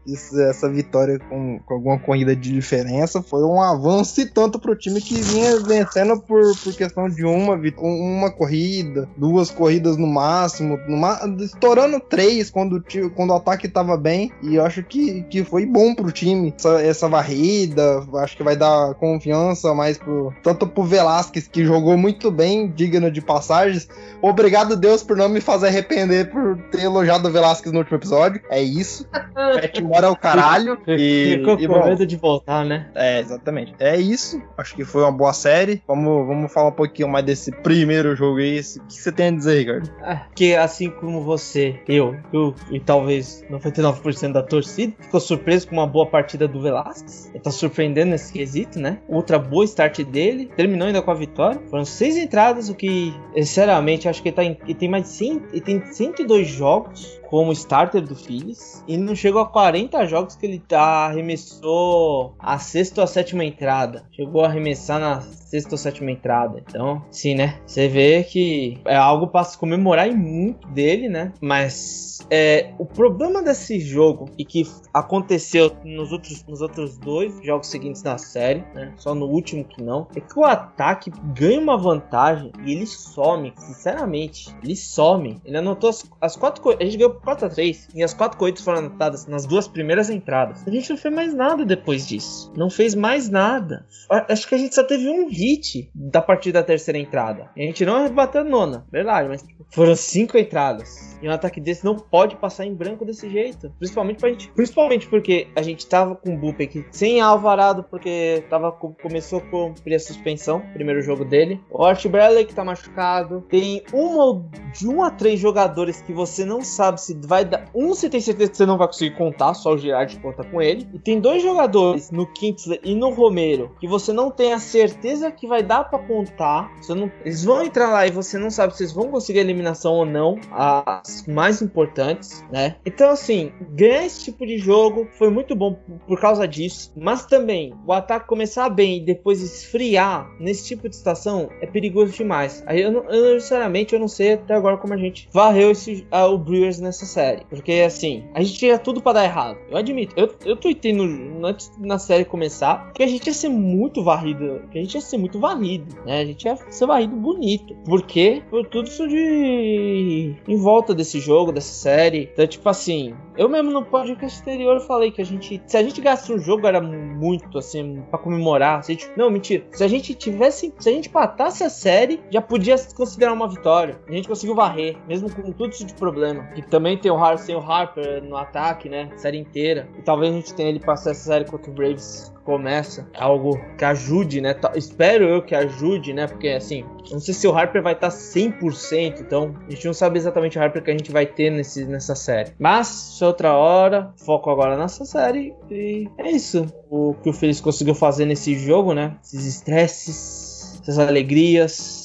Isso, essa vitória com, com alguma corrida de diferença foi um avanço e tanto pro time que vinha vencendo por, por questão de uma, uma corrida, duas corridas no máximo, no, estourando três quando, quando o ataque tava bem. E eu acho que, que foi bom pro time essa, essa varrida. Acho que vai dar confiança mais pro tanto pro Velasquez, que jogou muito bem, digno de passagens. Obrigado, Deus, por não me fazer arrepender por ter elogiado o Velasquez no último episódio. É isso. Pet mora o caralho. E, Ficou com bom, medo de voltar, né? É, exatamente. É isso. Acho que foi uma boa série. Vamos, vamos falar um pouquinho mais desse primeiro jogo aí. O que você tem a dizer, Ricardo? É, que assim como você, eu, eu e talvez 99% da torcida, ficou surpreso com uma boa partida do Velasquez. Ele tá surpreendendo nesse quesito, né? Outra boa start dele. Terminou ainda com a vitória. Foram seis entradas, o que, sinceramente, acho que ele, tá em, ele tem mais de 100, ele tem 102 jogos como starter do Phillies e não chegou a 40 jogos que ele tá, arremessou a sexta ou a sétima entrada. Chegou a arremessar na sexta ou sétima entrada. Então, sim, né? Você vê que é algo para se comemorar muito dele, né? Mas é, o problema desse jogo e que aconteceu nos outros, nos outros dois jogos seguintes da série, né? Só no último que não, é que o ataque ganha uma vantagem e ele some, sinceramente. Ele some. Ele anotou as, as quatro coisas. A gente ganhou 4 a 3 e as quatro corridas foram anotadas nas duas primeiras entradas. A gente não fez mais nada depois disso. Não fez mais nada. Acho que a gente só teve um hit da partir da terceira entrada. E a gente não bateu a nona, verdade, mas foram cinco entradas. E um ataque desse não pode passar em branco desse jeito. Principalmente pra gente. Principalmente porque a gente tava com o Bupe aqui sem Alvarado, porque tava, começou a cumprir a suspensão, primeiro jogo dele. O Art Bradley que tá machucado. Tem uma de um a três jogadores que você não sabe vai dar. Um você tem certeza que você não vai conseguir contar, só o Girard conta com ele. E tem dois jogadores no Kinsler e no Romero que você não tem a certeza que vai dar para contar. Não... Eles vão entrar lá e você não sabe se eles vão conseguir a eliminação ou não. As mais importantes, né? Então, assim, ganhar esse tipo de jogo foi muito bom por causa disso. Mas também, o ataque começar bem e depois esfriar nesse tipo de situação é perigoso demais. Aí eu, eu sinceramente, eu não sei até agora como a gente varreu esse, uh, o Brewers nessa série. Porque, assim, a gente tinha tudo para dar errado. Eu admito. Eu, eu tuitei no, antes na série começar que a gente ia ser muito varrido. Que a gente ia ser muito varrido, né? A gente ia ser varrido bonito. Por quê? Por tudo isso de... Em volta desse jogo, dessa série. Então, tipo assim, eu mesmo no podcast anterior falei que a gente... Se a gente gastasse um jogo, era muito, assim, para comemorar. Se gente, não, mentira. Se a gente tivesse... Se a gente patasse a série, já podia considerar uma vitória. A gente conseguiu varrer, mesmo com tudo isso de problema. Que também tem o Harper, tem o Harper no ataque, né? Série inteira. E talvez a gente tenha ele passar essa série contra o Braves começa algo que ajude, né? Espero eu que ajude, né? Porque assim, não sei se o Harper vai estar 100%, então a gente não sabe exatamente o Harper que a gente vai ter nesse, nessa série. Mas, outra hora, foco agora nessa série e é isso. O que o Feliz conseguiu fazer nesse jogo, né? Esses estresses, essas alegrias,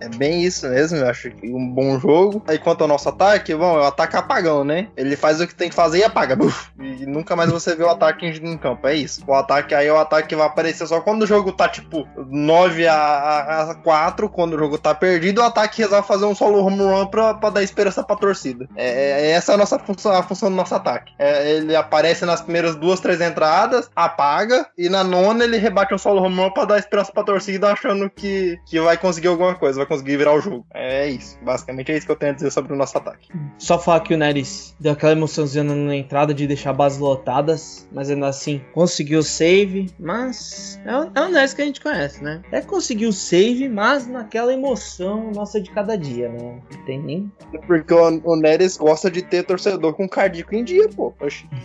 É bem isso mesmo, eu acho que um bom jogo. Aí quanto ao nosso ataque, bom, é o ataque apagão, né? Ele faz o que tem que fazer e apaga. Buf, e nunca mais você vê o ataque em campo. É isso. O ataque aí é o ataque que vai aparecer só quando o jogo tá tipo 9 a, a 4, quando o jogo tá perdido, o ataque resolve fazer um solo home run pra, pra dar esperança pra torcida. É, é essa é a nossa função, a função do nosso ataque. É, ele aparece nas primeiras duas, três entradas, apaga, e na nona ele rebate um solo home run pra dar esperança pra torcida, achando que, que vai conseguir alguma coisa, vai conseguir virar o jogo. É isso. Basicamente é isso que eu tenho a dizer sobre o nosso ataque. Só falar que o Neres deu aquela emoçãozinha na entrada de deixar bases lotadas, mas ainda assim conseguiu o save, mas é o, é o Neres que a gente conhece, né? É conseguir o save, mas naquela emoção nossa de cada dia, né? Não tem nem. Porque o, o Neres gosta de ter torcedor com cardíaco em dia, pô.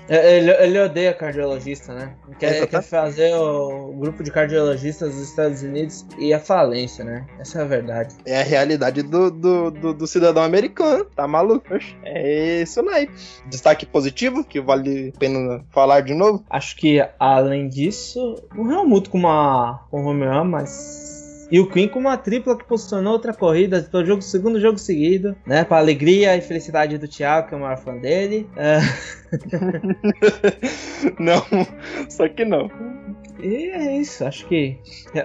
É, Ele, ele odeia cardiologista, né? Quer, Exatamente. quer fazer o grupo de cardiologistas dos Estados Unidos e a falência, né? Essa é a verdade. É a realidade do, do, do, do cidadão americano. Tá maluco? É isso aí. Destaque positivo, que vale a pena falar de novo. Acho que além disso, o Helmut com uma com o Romeo, mas e o Queen com uma tripla que posicionou outra corrida, todo jogo, segundo jogo seguido, né? Pra alegria e felicidade do Thiago, que é o maior fã dele. É, não, só que não. E é isso, acho que.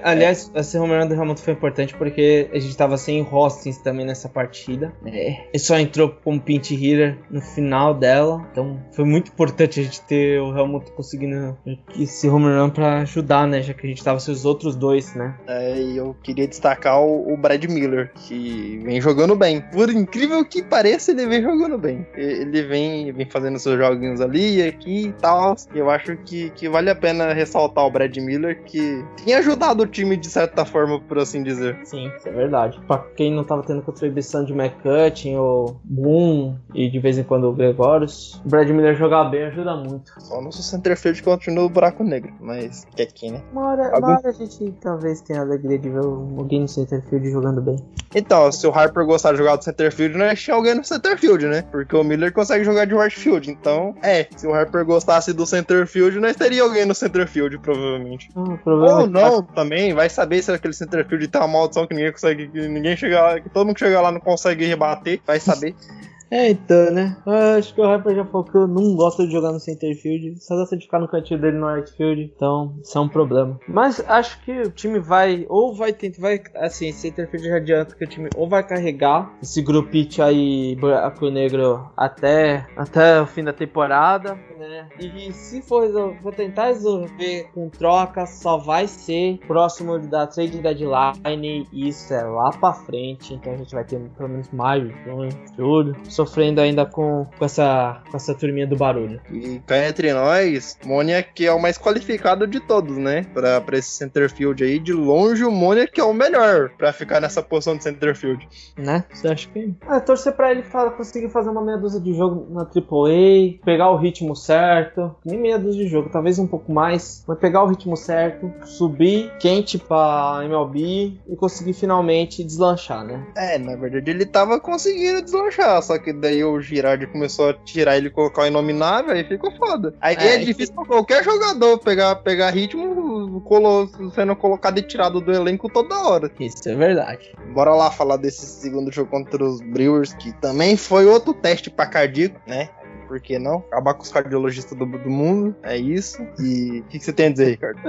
Aliás, esse home run do Hamilton foi importante porque a gente tava sem Hostings também nessa partida. É, ele só entrou como pinch hitter no final dela. Então foi muito importante a gente ter o Hamilton conseguindo esse home run pra ajudar, né? Já que a gente tava sem os outros dois, né? É, e eu queria destacar o, o Brad Miller, que vem jogando bem. Por incrível que pareça, ele vem jogando bem. E- Ele vem, vem fazendo seus joguinhos ali, aqui e tal. Eu acho que, que vale a pena ressaltar o Brad Miller, que tem ajudado o time de certa forma, por assim dizer. Sim, isso é verdade. Pra quem não tava tendo contribuição de McCutcheon ou Boom e de vez em quando o Gregorius, o Brad Miller jogar bem ajuda muito. Só nosso centerfield continua o buraco negro, mas que aqui, né? Uma hora, Algum- uma hora a gente talvez tenha a alegria de ver alguém no centerfield jogando bem. Então, se o Harper gostar de jogar do centerfield, nós tinha alguém no centerfield, né? Porque o Miller consegue jogar de right field. Então, é, se o Harper gostasse do centerfield, nós teria alguém no centerfield, provavelmente. O problema Ou é não, também, vai saber se aquele centerfield tem uma maldição que ninguém consegue, que ninguém chega lá, que todo mundo que chega lá não consegue rebater, vai saber. É, então, né? Eu acho que o Harper já falou que eu não gosto de jogar no center field, só gosta de ficar no cantinho dele no right field, então isso é um problema. Mas acho que o time vai, ou vai tentar, vai, assim, center field já adianta que o time ou vai carregar esse grupite aí, buraco negro, até, até o fim da temporada, né? E se for, for tentar resolver com troca, só vai ser próximo da trade deadline, isso é lá pra frente, então a gente vai ter pelo menos maio, junho, julho, sofrendo ainda com, com, essa, com essa turminha do barulho. E cá entre nós, Moniak é o mais qualificado de todos, né? Pra, pra esse centerfield aí, de longe o Moniak é o melhor pra ficar nessa posição de centerfield. Né? Você acha que. Ah, torcer pra ele conseguir fazer uma meia dúzia de jogo na AAA, pegar o ritmo certo. Nem meia dúzia de jogo, talvez um pouco mais. Mas pegar o ritmo certo, subir quente pra MLB e conseguir finalmente deslanchar, né? É, na verdade ele tava conseguindo deslanchar, só que daí o Girardi começou a tirar ele e colocar o inominável, aí ficou foda. Aí É, é, difícil pra qualquer jogador pegar, pegar ritmo colo- sendo colocado e tirado do elenco toda hora. Isso é verdade. Bora lá falar desse segundo jogo contra os Brewers, que também foi outro teste pra cardíaco, né? Por que não? Acabar com os cardiologistas do, do mundo, é isso. E o que, que você tem a dizer, Ricardo?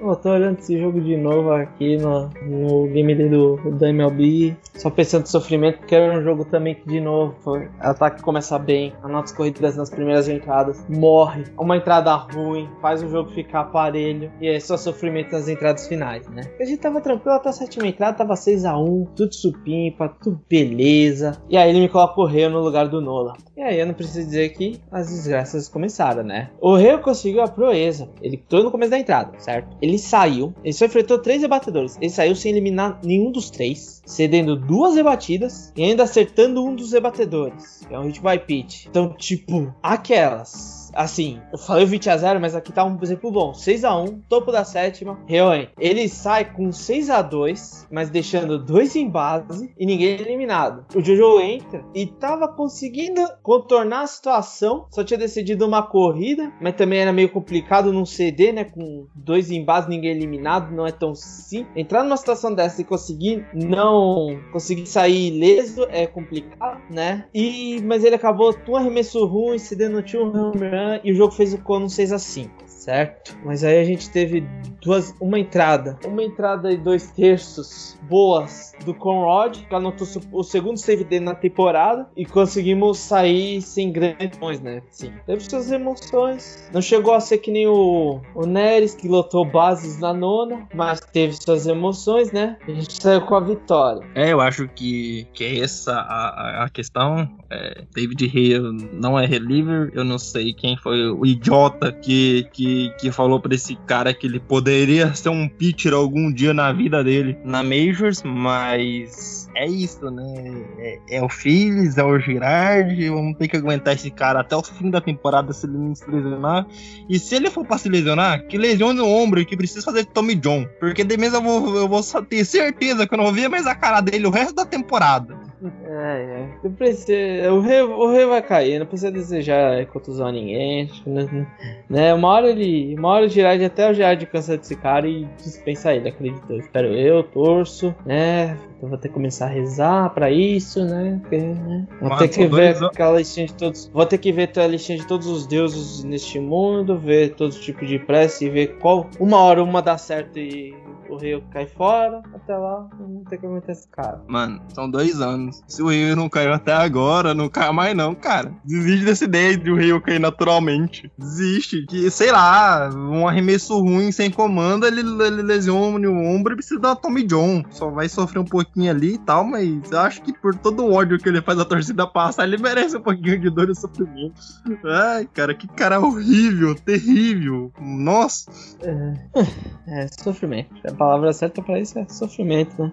Eu tô olhando esse jogo de novo aqui no, no game do, do MLB, só pensando no sofrimento, porque era um jogo também que, de novo, foi, ataque começa bem, anota as corridas nas primeiras entradas, morre, uma entrada ruim, faz o jogo ficar aparelho, e é só sofrimento nas entradas finais, né? A gente tava tranquilo até a sétima entrada, tava 6x1, tudo supimpa, tudo beleza, e aí ele me coloca o Reo no lugar do Nola. E aí eu não preciso dizer que as desgraças começaram, né? O Reo conseguiu a proeza, ele entrou no começo da entrada, certo? Ele saiu, ele só enfrentou três rebatedores. Ele saiu sem eliminar nenhum dos três, cedendo duas rebatidas e ainda acertando um dos rebatedores. É um hit by pitch. Então, tipo, aquelas. Assim, eu falei o 20 a 0 mas aqui tá um exemplo bom. 6 a 1 topo da sétima, Reoen. Ele sai com 6 a 2 mas deixando dois em base e ninguém eliminado. O Jojo entra e tava conseguindo contornar a situação, só tinha decidido uma corrida, mas também era meio complicado num CD, né? Com dois em base, ninguém eliminado, não é tão simples. Entrar numa situação dessa e conseguir não conseguir sair ileso é complicado, né? E mas ele acabou com um arremesso ruim, cedendo um home run e o jogo fez o Cono 6 a 5 certo? Mas aí a gente teve duas, uma entrada, uma entrada e dois terços boas do Conrad, que anotou o segundo save dele na temporada e conseguimos sair sem grandes né? Sim, teve suas emoções. Não chegou a ser que nem o, o Neres, que lotou bases na nona, mas teve suas emoções, né? A gente saiu com a vitória. É, eu acho que, que é essa a, a questão. É, David Hill não é reliever, eu não sei quem foi o idiota que, que que, falou para esse cara que ele poderia ser um pitcher algum dia na vida dele na Majors, mas é isso, né? É, é o Phillies, é o Girardi, vamos ter que aguentar esse cara até o fim da temporada se ele não se lesionar. E se ele for pra se lesionar, que lesione o ombro e que precisa fazer Tommy John, porque de mesmo eu vou, eu vou ter certeza que eu não vou ver mais a cara dele o resto da temporada. É, é. Precisa, o, rei, o rei vai cair, não precisa desejar contusão a ninguém. Né? né? Uma hora ele. Uma hora o Girard até o Girard cansa desse cara e dispensa ele, acredito. Eu espero eu, torço, né? Eu vou ter que começar a rezar pra isso, né? Porque, né? Vou Mas ter que ver aquela listinha de todos. Vou ter que ver a listinha de todos os deuses neste mundo, ver todos os tipos de prece e ver qual. Uma hora uma dá certo e o Rio cai fora, até lá não tem que aguentar esse cara. Mano, são dois anos. Se o Rio não caiu até agora, não cai mais não, cara. Desiste dessa ideia de o Rio cair naturalmente. Desiste. Que, sei lá, um arremesso ruim sem comando, ele, ele lesiona o ombro e precisa dar Tommy John. Só vai sofrer um pouquinho ali e tal, mas eu acho que por todo o ódio que ele faz a torcida passar, ele merece um pouquinho de dor e sofrimento. Ai, cara, que cara horrível, terrível. Nossa. É, é sofrimento. É palavra certa para isso é sofrimento, né?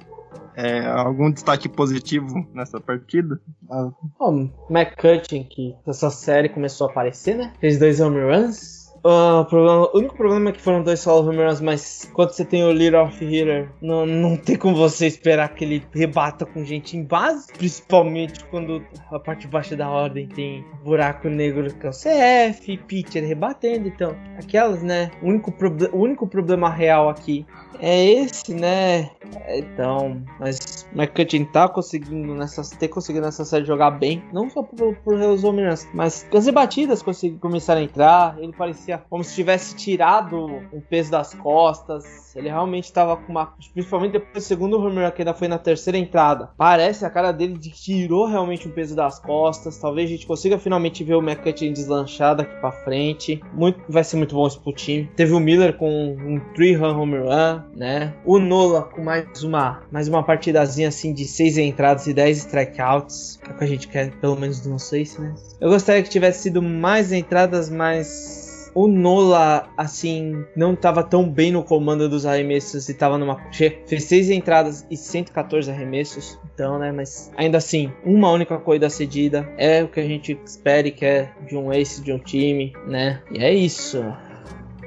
É, algum destaque positivo nessa partida? Ah. Oh, McCutcheon, que essa série começou a aparecer, né? Fez dois home runs Uh, problema, o único problema é que foram dois solo home mas quando você tem o Leader of Hitter, não, não tem como você esperar que ele rebata com gente em base, principalmente quando a parte de baixo da ordem tem buraco negro que é o CF, pitcher rebatendo, então, aquelas, né? O único, o único problema real aqui é esse, né? Então, mas McCutcheon tá conseguindo nessa, ter conseguido nessa série jogar bem, não só por, por os home runs, mas as rebatidas conseguiram começar a entrar, ele parecia como se tivesse tirado o peso das costas. Ele realmente estava com uma. Principalmente depois do segundo home que ainda foi na terceira entrada. Parece a cara dele de que tirou realmente o peso das costas. Talvez a gente consiga finalmente ver o McCutcheon deslanchado aqui pra frente. Muito, vai ser muito bom isso pro time. Teve o Miller com um 3-run home run, né? O Nola com mais uma, mais uma partidazinha assim de 6 entradas e 10 strikeouts. É o que a gente quer, pelo menos do nosso ace, né? Eu gostaria que tivesse sido mais entradas, mais o Nola, assim, não estava tão bem no comando dos arremessos e estava numa. Fez seis entradas e 114 arremessos. Então, né? Mas ainda assim, uma única corrida cedida é o que a gente espera e quer de um ace de um time, né? E é isso.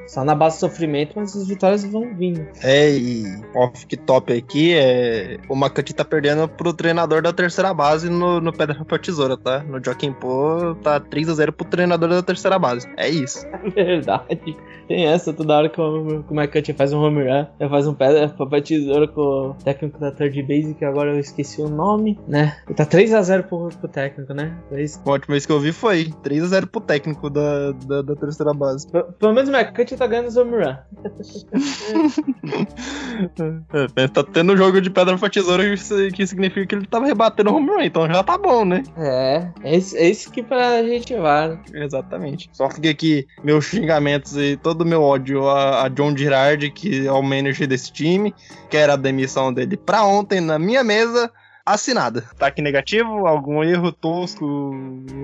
Só na base do sofrimento, mas as vitórias vão vindo. É, e off que top aqui é. O Makati tá perdendo pro treinador da terceira base no, no Pedra Papel Tesoura, tá? No Joaquim Pô tá 3x0 pro treinador da terceira base. É isso. Verdade. Tem essa toda hora que o, que o McCutcheon faz um home run, faz um pedra, papel tesoura com o técnico da third base, que agora eu esqueci o nome, né? E tá 3x0 pro, pro técnico, né? É a última vez que eu vi foi 3x0 pro técnico da, da, da terceira base. P pelo menos o McCutcheon tá ganhando os home run. é, tá tendo jogo de pedra pra tesoura que significa que ele tava rebatendo home run, então já tá bom, né? É, é isso, é que pra gente vale. Exatamente. Só que aqui meus xingamentos e todo todo o meu ódio a, a, John Girardi, que é o manager desse time, que era a demissão dele pra ontem na minha mesa, assinada. Ataque negativo, algum erro tosco,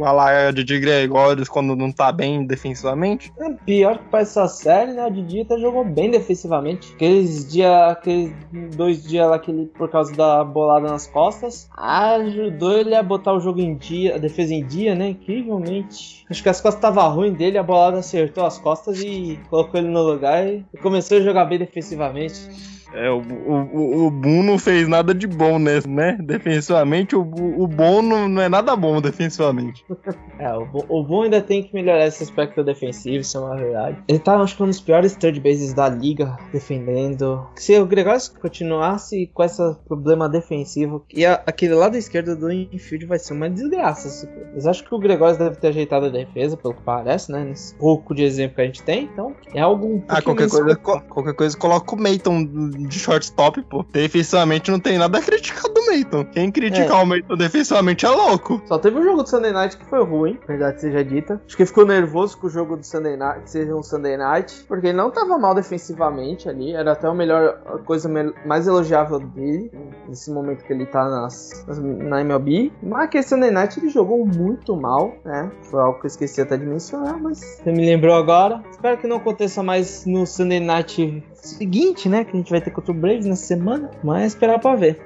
a lá de Gregórios quando não tá bem defensivamente. É pior que pra essa série, né? O Didi até jogou bem defensivamente. Aqueles dias, aqueles dois dias lá que ele, por causa da bolada nas costas, ajudou ele a botar o jogo em dia, a defesa em dia, né? Incrivelmente. Acho que as costas estavam ruins dele, a bolada acertou as costas e colocou ele no lugar e começou a jogar bem defensivamente. É, o, o, o Boom não fez nada de bom nesse, né? Defensivamente, o, o bom não, não é nada bom defensivamente. É, o, o Boom ainda tem que melhorar esse aspecto defensivo, isso é uma verdade. Ele tá, acho que, um dos piores third bases da liga, defendendo. Se o Gregório continuasse com esse problema defensivo, e a- aquele lado esquerdo do infield vai ser uma desgraça. Mas acho que o Gregório deve ter ajeitado a defesa, pelo que parece, né? Nesse pouco de exemplo que a gente tem, então é algo um Ah, qualquer coisa, co- qualquer coisa coloca o Meiton de shortstop, pô. Defensivamente não tem nada a criticar do Meiton. Quem criticar o Meiton defensivamente é louco. Só teve um jogo do Sunday Night que foi ruim, verdade seja dita. Acho que ficou nervoso com o jogo do Sunday Night, ser um Sunday Night, porque ele não tava mal defensivamente ali, era até a melhor a coisa mais elogiável dele nesse momento que ele tá nas, nas- na MLB. Mas aquele Sunday Night ele jogou muito mal, né? Foi algo que eu esqueci até de mencionar, mas você me lembrou agora. Espero que não aconteça mais no Sunday Night seguinte, né? Que a gente vai ter contra o Braves nessa semana, mas esperar pra ver.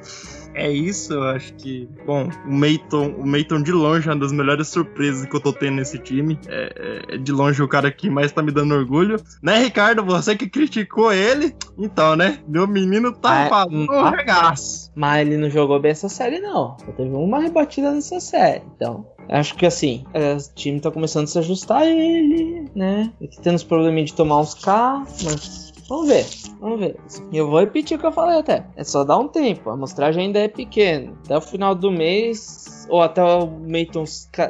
É isso, eu acho que. Bom, o Meiton, o Meiton de longe é uma das melhores surpresas que eu tô tendo nesse time. É, é de longe o cara que mais tá me dando orgulho. Né, Ricardo? Você que criticou ele. Então, né? Meu menino tá Ah, falando ah, um regaço. Mas ele não jogou bem essa série, não. Só teve uma rebatida nessa série. Então, acho que assim, é, o time tá começando a se ajustar a ele, né? Ele tá tendo os probleminhas de tomar uns K, mas. Vamos ver, vamos ver. Eu vou repetir o que eu falei até. É só dar um tempo. A amostragem ainda é pequena. Até o final do mês, ou até o Meiton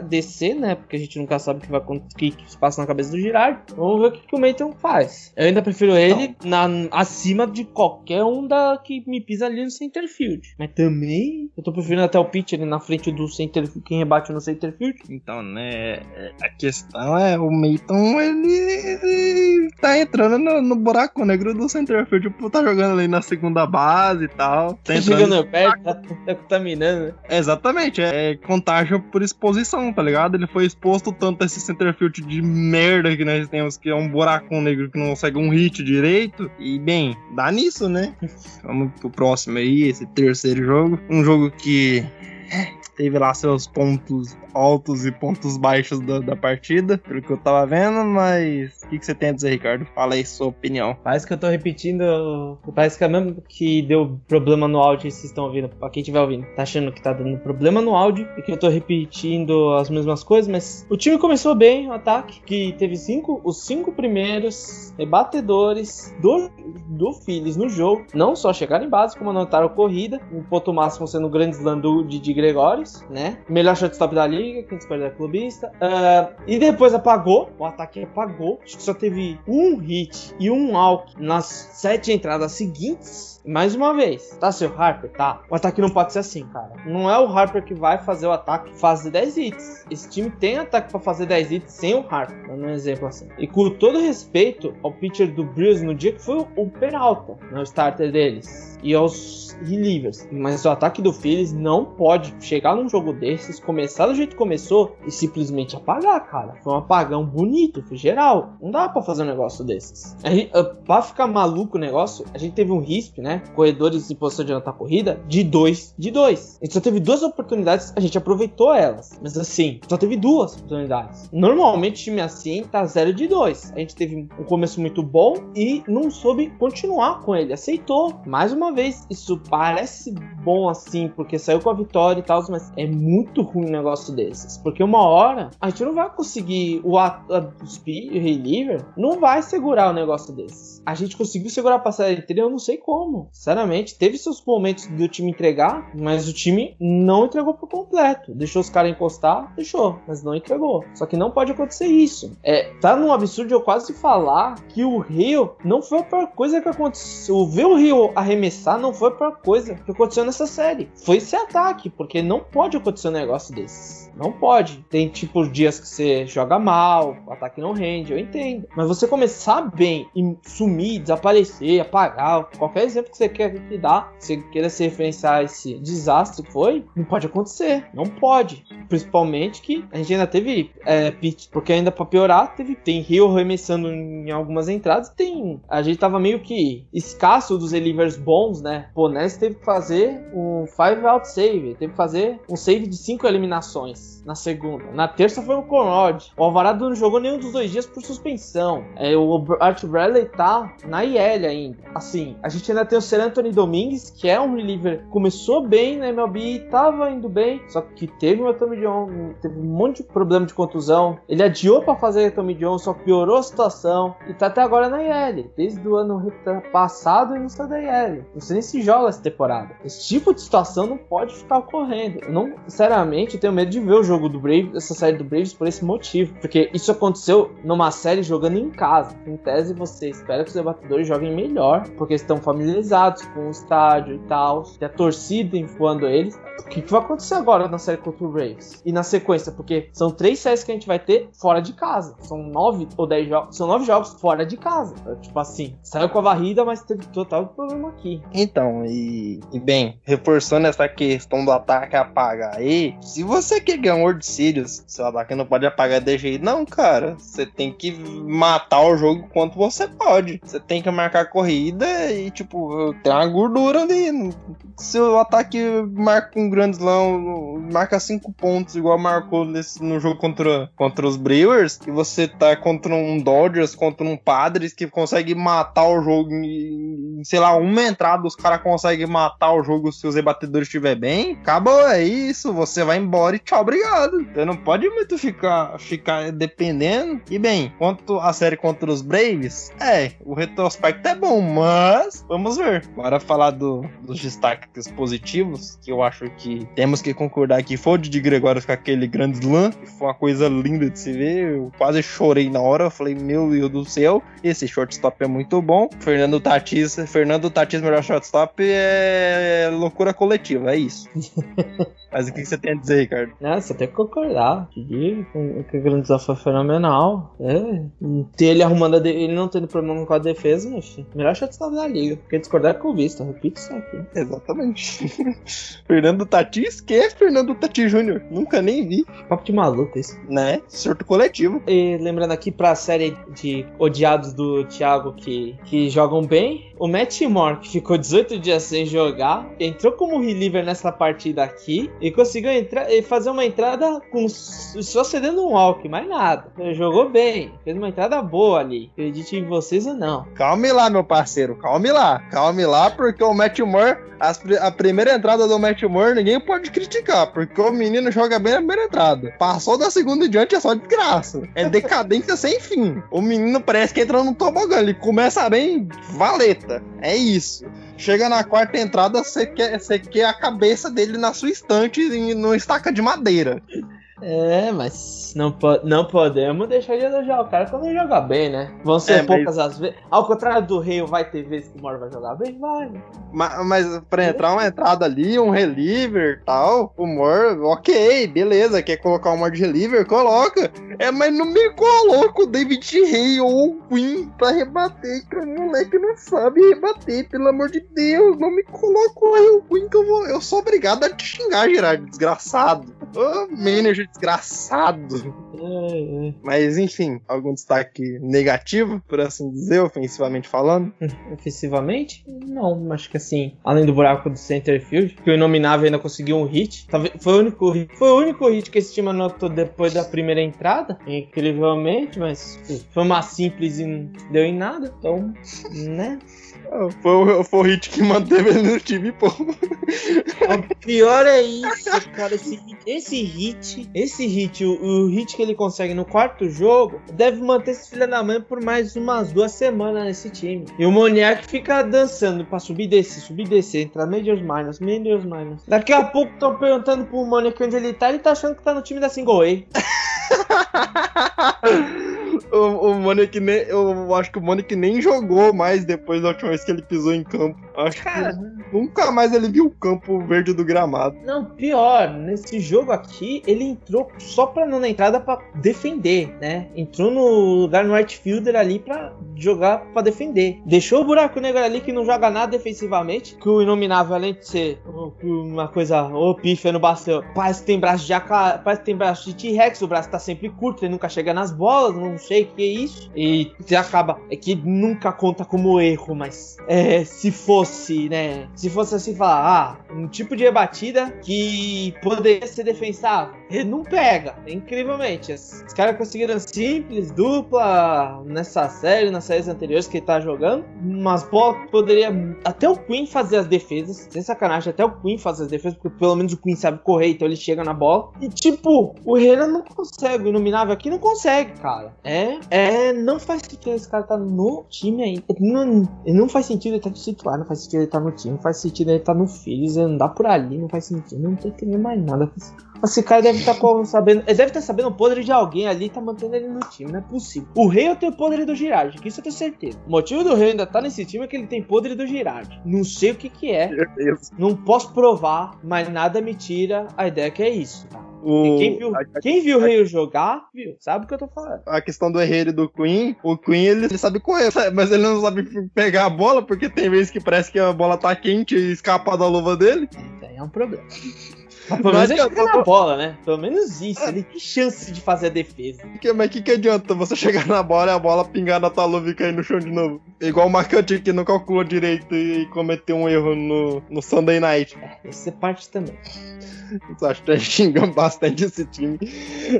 descer, né? Porque a gente nunca sabe o que vai que, que se passa na cabeça do Girard. Vamos ver o que, que o Meiton faz. Eu ainda prefiro ele na, acima de qualquer um da que me pisa ali no center field. Mas também eu tô preferindo até o pitcher ali na frente do center quem rebate no center field. Então, né? é- A questão é: o Meiton, ele, ele tá entrando no, no buraco negro do Centerfield. Tipo, tá jogando ali na segunda base e tal. Tá Tá entrando chegando perto, tá, tá contaminando. Exatamente, é contágio por exposição, tá ligado? Ele foi exposto tanto a esse centerfield de merda que nós temos, que é um buracão negro que não consegue um hit direito. E, bem, dá nisso, né? Vamos pro próximo aí, esse terceiro jogo. Um jogo que é, teve lá seus pontos altos e pontos baixos da, da partida, pelo que eu tava vendo, mas o que, que você tem a dizer, Ricardo? Fala aí sua opinião. Parece que eu tô repetindo. Parece que é mesmo que deu problema no áudio, vocês estão ouvindo. Pra quem estiver ouvindo, tá achando que tá dando problema no áudio e que eu tô repetindo as mesmas coisas, mas o time começou bem o ataque, que teve cinco, os cinco primeiros rebatedores do, do Phillies no jogo. Não só chegaram em base, como anotaram corrida. Um ponto máximo sendo o grande slam do Didi Gregórios, né? Melhor shortstop da liga, quem espera da clubista. Ah, e depois apagou, o ataque apagou. Acho que só teve um hit e um out nas sete entradas seguintes. Mais uma vez, tá seu Harper? Tá. O ataque não pode ser assim, cara. Não é o Harper que vai fazer o ataque fazer 10 hits. Esse time tem ataque pra fazer 10 hits sem o Harper, dando um exemplo assim. E com todo respeito ao pitcher do Brewers no dia que foi o Peralta, né, o starter deles, e aos relievers. Mas o ataque do Phillies não pode chegar num jogo desses, começar do jeito que começou e simplesmente apagar, cara. Foi um apagão bonito, foi geral. Não dá pra fazer um negócio desses. A gente, uh, pra ficar maluco o negócio, a gente teve um RISP, né? Corredores em posição de anotar corrida, de 2 de 2. A gente só teve duas oportunidades, a gente aproveitou elas. Mas assim, só teve duas oportunidades. Normalmente, time assim tá 0 de 2. A gente teve um começo muito bom e não soube continuar com ele. Aceitou. Mais uma vez, isso parece bom assim, porque saiu com a vitória e tal, mas é muito ruim um negócio desses. Porque uma hora a gente não vai conseguir o, speed, o não vai segurar o negócio desses. A gente conseguiu segurar a passada inteira, eu não sei como. Sinceramente, teve seus momentos do time entregar, mas o time não entregou por completo. Deixou os caras encostar, deixou, mas não entregou. Só que não pode acontecer isso. É, tá num absurdo eu quase falar que o Rio não foi a pior coisa que aconteceu. Ver o Rio arremessar não foi a pior coisa que aconteceu nessa série. Foi esse ataque, porque não pode acontecer um negócio desses. Não pode. Tem tipo dias que você joga mal, o ataque não rende, eu entendo. Mas você começar bem e sumir, desaparecer, apagar, qualquer exemplo que você quer que dá, você queira se referenciar a esse desastre que foi, não pode acontecer. Não pode. Principalmente que a gente ainda teve é, pitch, porque ainda pra piorar, teve, tem Rio arremessando em algumas entradas, tem. A gente tava meio que escasso dos relievers bons, né? Pô, Ness teve que fazer um 5 out save, teve que fazer um save de 5 eliminações で。Na segunda. Na terça foi o Conrad. O Alvarado não jogou nenhum dos dois dias por suspensão. É, o Art Bradley tá na IL ainda. Assim, a gente ainda tem o Ser Anthony Domingues, que é um reliever, começou bem na MLB, tava indo bem, só que teve uma Tommy John, teve um monte de problema de contusão. Ele adiou para fazer a Tommy John, só piorou a situação e tá até agora na IL. Desde o ano passado ele não está da IL. Não sei nem se joga essa temporada. Esse tipo de situação não pode ficar ocorrendo. Eu não, sinceramente, tenho medo de ver o jogo do Braves, essa série do Braves por esse motivo, porque isso aconteceu numa série jogando em casa. Em tese, você espera que os debatedores joguem melhor, porque estão familiarizados com o estádio e tal, e a torcida enfoando eles. O que, que vai acontecer agora na série contra o Braves? E na sequência, porque são três séries que a gente vai ter fora de casa. São nove ou dez jogos. São nove jogos fora de casa. É, tipo assim, saiu com a varrida, mas teve total problema aqui. Então, e, e bem, reforçando essa questão do ataque apagar aí, se você quer ganhar um World Series, seu ataque não pode apagar de jeito, não, cara. Você tem que matar o jogo quanto você pode. Você tem que marcar corrida e, tipo, tem uma gordura ali. Se o ataque marca um Grand Slam, marca cinco pontos, igual marcou nesse, no jogo contra, contra os Brewers, e você tá contra um Dodgers, contra um Padres que consegue matar o jogo em, sei lá, uma entrada, os caras conseguem matar o jogo se os rebatedores estiver bem, acabou, é isso, você vai embora e tchau, obrigado. Você não pode muito ficar, ficar dependendo. E bem, quanto a série contra os Braves, é, o retrospecto é bom, mas vamos ver. Agora falar do, dos destaques positivos, que eu acho que temos que concordar que foi o de Gregório com aquele grande slam, que foi uma coisa linda de se ver. Eu quase chorei na hora, eu falei, meu Deus do céu, esse shortstop é muito bom. Fernando Tatis, Fernando Tatis, melhor shortstop, é loucura coletiva, é isso. Mas o que você tem a dizer, Ricardo? É, você tem que concordar. Que o grande desafio foi fenomenal. É. Ter ele arrumando de... ele não tendo problema com a defesa, mas melhor shortstop da liga. Porque discordar é com o visto, repito isso aqui. Exatamente. Fernando Tatis, que é Fernando Tatis Júnior? Nunca nem vi. Papo de maluco isso. Né? Surto coletivo. E lembrando aqui pra série de odiados do Thiago que, que jogam bem, o Matt Moore, que ficou 18 dias sem jogar, entrou como reliever nessa partida aqui e conseguiu entrar e fazer uma entrada com só cedendo um walk, mais nada. Ele jogou bem, fez uma entrada boa ali. Acredite em vocês ou não. Calme lá, meu parceiro, calme lá, calme lá, porque o Matt Moore, as, a primeira entrada do Matt Moore, ninguém pode criticar, porque o menino joga bem na primeira entrada. Passou da segunda em diante é só desgraça. É decadência sem fim. O menino parece que entra no tobogã, ele começa bem valeta. É isso. Chega na quarta entrada, você quer, você quer a cabeça dele na sua estante no estaca de madeira. É, mas não, po não podemos deixar de elogiar o cara quando ele joga bem, né? Vão ser é, poucas mas... as vezes. Ao contrário do Rei, vai ter vezes que o Moro vai jogar bem? Vai. Mas, mas pra entrar uma entrada ali, um reliever tal, o Mor, ok, beleza, quer colocar um de reliever, coloca. É, mas não me coloca o David Rei ou o Queen pra rebater, que o moleque não sabe rebater, pelo amor de Deus. Não me coloca o Queen que eu vou. Eu sou obrigado a te xingar, Gerard, desgraçado. Ô, oh, manager desgraçado. É, é. Mas enfim, algum destaque negativo, por assim dizer, ofensivamente falando? Ofensivamente? Não, acho que assim, além do buraco do center field, que o Inominável ainda conseguiu um hit. Foi o único hit, foi o único hit que esse time anotou depois da primeira entrada, incrivelmente, mas foi uma simples e não deu em nada, então, né? Foi, foi o hit que manteve ele no time, pô. O pior é isso, cara. Esse, esse hit, esse hit, o, o, hit que ele consegue no quarto jogo, deve manter esse filho da mãe por mais umas duas semanas nesse time. E o Moniac fica dançando pra subir e descer, subir e descer, entrar Majors Minus, Majors Minus. Daqui a pouco estão perguntando pro Moniac onde ele tá, ele tá achando que tá no time da Single A. o, o Monique nem, eu acho que o Monique nem jogou mais depois da última vez que ele pisou em campo. Acho Cara, que nunca mais ele viu o campo verde do gramado. Não, pior, nesse jogo aqui, ele entrou só pra não na entrada pra defender, né? Entrou no lugar no right fielder ali pra jogar pra defender. Deixou o buraco negro ali que não joga nada defensivamente. Que o Inominável, além de ser uma coisa, ô pífia no bastão, parece que tem braço de AK, parece que tem braço de T-Rex, o braço tá sempre curto, ele nunca chega nas bolas, não sei que é isso. E você acaba, é que nunca conta como erro, mas é, se fosse, né? Se fosse assim falar, ah, um tipo de rebatida que poderia ser defensável. Ele não pega, incrivelmente. Os, caras conseguiram simples, dupla nessa série, nas séries anteriores que ele tá jogando. Mas bolas que poderia. Até o Queen fazer as defesas. Sem sacanagem, até o Queen fazer as defesas, porque pelo menos o Queen sabe correr, então ele chega na bola. E tipo, o Renan não consegue, o Inominável aqui não consegue, cara. É, é, não faz sentido esse cara tá no time ainda. Não, não faz sentido ele tá de titular, não faz sentido ele tá no time, não faz sentido ele tá no Phillies, andar por ali, não faz sentido, não tô entendendo mais nada. Esse cara deve estar tá sabendo. Ele deve estar tá sabendo o podre de alguém ali e tá mantendo ele no time. Não é possível. O rei eu tenho o podre do Girardi, que isso eu tenho certeza. O motivo do rei ainda tá nesse time é que ele tem podre do Girardi. Não sei o que que é. Não posso provar, mas nada me tira a ideia que é isso, tá? O, Quem viu, quem viu o Rei jogar, viu, sabe o que eu tô falando. a questão do Herrera e do Queen, o Queen ele, ele sabe correr, mas ele não sabe pegar a bola, porque tem vezes que parece que a bola tá quente e escapa da luva dele. É um problema. Mas pelo menos ele na bola, né? Pelo menos isso. Ele tem chance de fazer a defesa. Que, mas o que, que adianta você chegar na bola e a bola pingar na tua luva e cair no chão de novo? Igual o marcante que não calcula direito e cometeu um erro no, no Sunday Night. É, esse é parte também. Acho que tá xingando bastante esse time.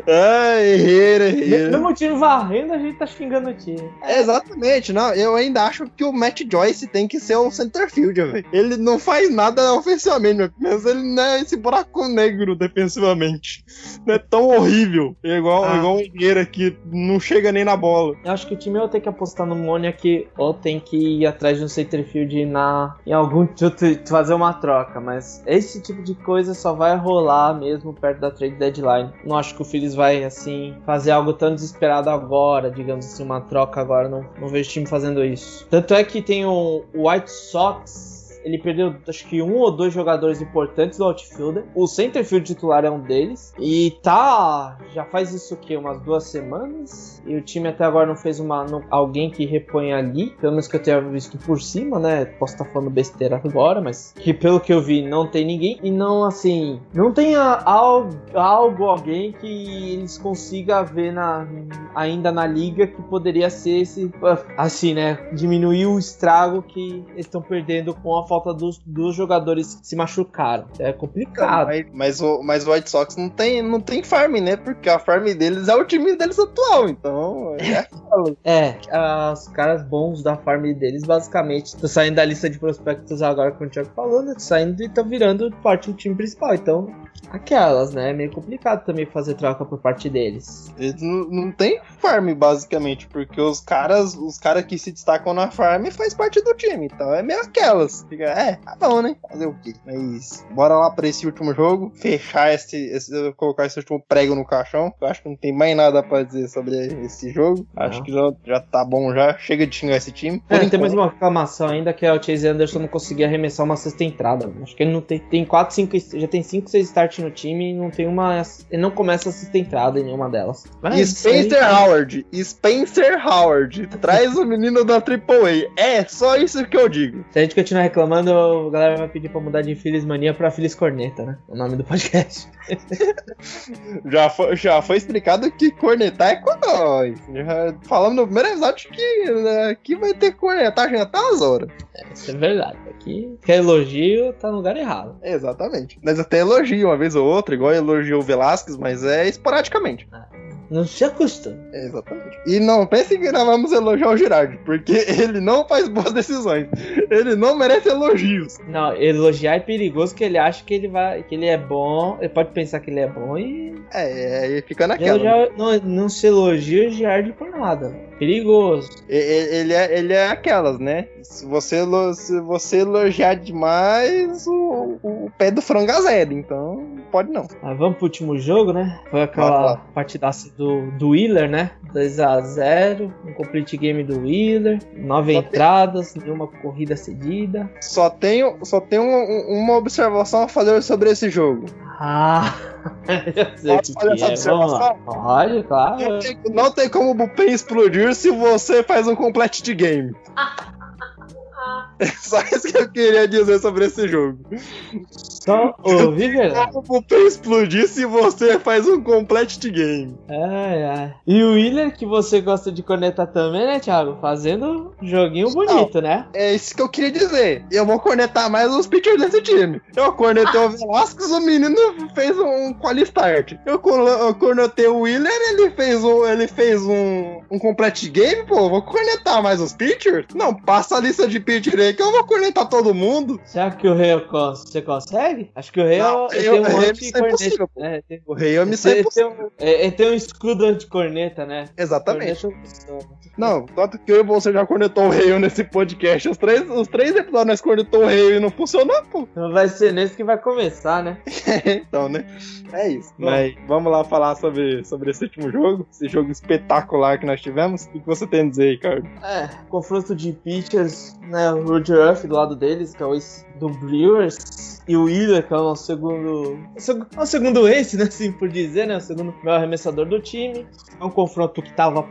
Ah, Herrera, Herrera. Mesmo o time varrendo, a gente tá xingando o time. É, exatamente, não. Eu ainda acho que o Matt Joyce tem que ser um center fielder, velho. Ele não faz nada ofensivamente, mas ele não é esse buraco negro defensivamente. Não é tão horrível. Igual, Ah. igual o Herrera que não chega nem na bola. Eu acho que o time ou tem que apostar no Mônia aqui, ou tem que ir atrás de um centerfield na, em algum fazer uma troca. Mas esse tipo de coisa só vai rolar mesmo perto da trade deadline. Não acho que o Phillies vai, assim, fazer algo tão desesperado agora, digamos assim, uma troca agora. Não, não vejo o time fazendo isso. Tanto é que tem o White Sox. Ele perdeu, acho que um ou dois jogadores importantes do outfielder. O centerfield titular é um deles. E tá. Já faz isso o quê? Umas duas semanas. E o time até agora não fez uma. não- alguém que repõe ali. Pelo menos que eu tenha visto por cima, né? Posso estar falando besteira agora, mas. Que pelo que eu vi, não tem ninguém. E não assim. Não tem algo, algo alguém que eles consigam ver na, ainda na liga que poderia ser esse. Assim, né? Diminuir o estrago que estão perdendo com a falta dos, dos jogadores que se machucaram. É complicado. Mas, mas o, mas o White Sox não tem, não tem farm, né? Porque a farm deles é o time deles atual. Então, é É, os caras bons da farm deles basicamente estão saindo da lista de prospectos agora, como o Thiago falou, né? Saindo e estão virando parte do time principal. Então, aquelas, né? É meio complicado também fazer troca por parte deles. Eles não, não tem farm, basicamente, porque os caras, os caras que se destacam na farm faz parte do time. Então é meio aquelas. Fica, é, tá bom, né? Fazer o quê? Mas bora lá pra esse último jogo, fechar esse, esse colocar esse último prego no caixão. Eu acho que não tem mais nada pra dizer sobre esse jogo. Acho que já, já tá bom já. Chega de xingar esse time. É, tem mais uma reclamação ainda que é o Chase Anderson não conseguia arremessar uma sexta entrada. Acho que ele não tem. Tem 4, 5. Já tem 5, 6 start no time e não tem uma. Ele não começa a sexta entrada em nenhuma delas. Mas isso aí- Spencer Howard, Spencer Howard, traz o menino da AAA. É só isso que eu digo. Se a gente continuar reclamando, a galera vai pedir pra mudar de Feliz Mania pra Feliz Corneta, né? O nome do podcast. Já foi, já foi explicado que cornetar é com nós. Já falamos no primeiro episódio que né, aqui vai ter cornetagem até as horas. Isso é verdade. Aqui, quer elogio, tá no lugar errado. Exatamente. Nós até elogio uma vez ou outra, igual elogiou o Velasquez, mas é esporadicamente. Não se acostume. É, exatamente. E não pense que nós vamos elogiar o Girardi, porque ele não faz boas decisões. Ele não merece elogios. Não, elogiar é perigoso que ele acha que ele vai. que ele é bom. Ele pode pensar que ele é bom e. É, é, e fica naquela. Elogiar, não, não se elogia o Giardi por nada. Perigoso. Ele é, ele é aquelas, né? Se você, se você elogiar demais, o, o pé do frango azeda. Então, pode não. Mas vamos pro último jogo, né? Foi aquela partidaça do, do Wheeler, né? 2x0, um complete game do Wheeler, nove só entradas, tem... nenhuma corrida cedida. Só tenho, só tenho uma observação a fazer sobre esse jogo. Ah, eu sei Posso fazer essa é. Pode, claro. Não tem, não tem como o Bupen explodir se você faz um complete de game. É só isso que eu queria dizer sobre esse jogo. Só ouvi, velho. Como o explodir se você faz um complete game. Ai, ai. E o Willer, que você gosta de cornetar também, né, Thiago? Fazendo joguinho bonito, Não, né? É isso que eu queria dizer. Eu vou cornetar mais os pitchers desse time. Eu cornetei o Velasquez, o menino fez um quali start. Eu, eu cornetei o Willer, ele fez um, ele fez um, um complete game, pô. Vou cornetar mais os pitchers? Não, passa a lista de pitchers aí que eu vou cornetar todo mundo. Será que o Rei você consegue? Acho que o Rei não, tem um anti-corneta. Né? O Rei é missão impossível. Ele tem um escudo anti-corneta, né? Exatamente. Não, tanto que eu e você já cornetou o Rei nesse podcast. Os três, os três episódios nós cornetou o Rei e não funcionou, pô. Não vai ser nesse que vai começar, né? então, né? É isso. Mas vamos lá falar sobre, sobre esse último jogo, esse jogo espetacular que nós tivemos. O que você tem a dizer, Ricardo? É, confronto de pitchers, né? O Roger Ruff do lado deles, que é o do Brewers e o Wheeler, que é o segundo. É o segundo ace, né? Assim por dizer, né? O segundo melhor arremessador do time. É um confronto que tava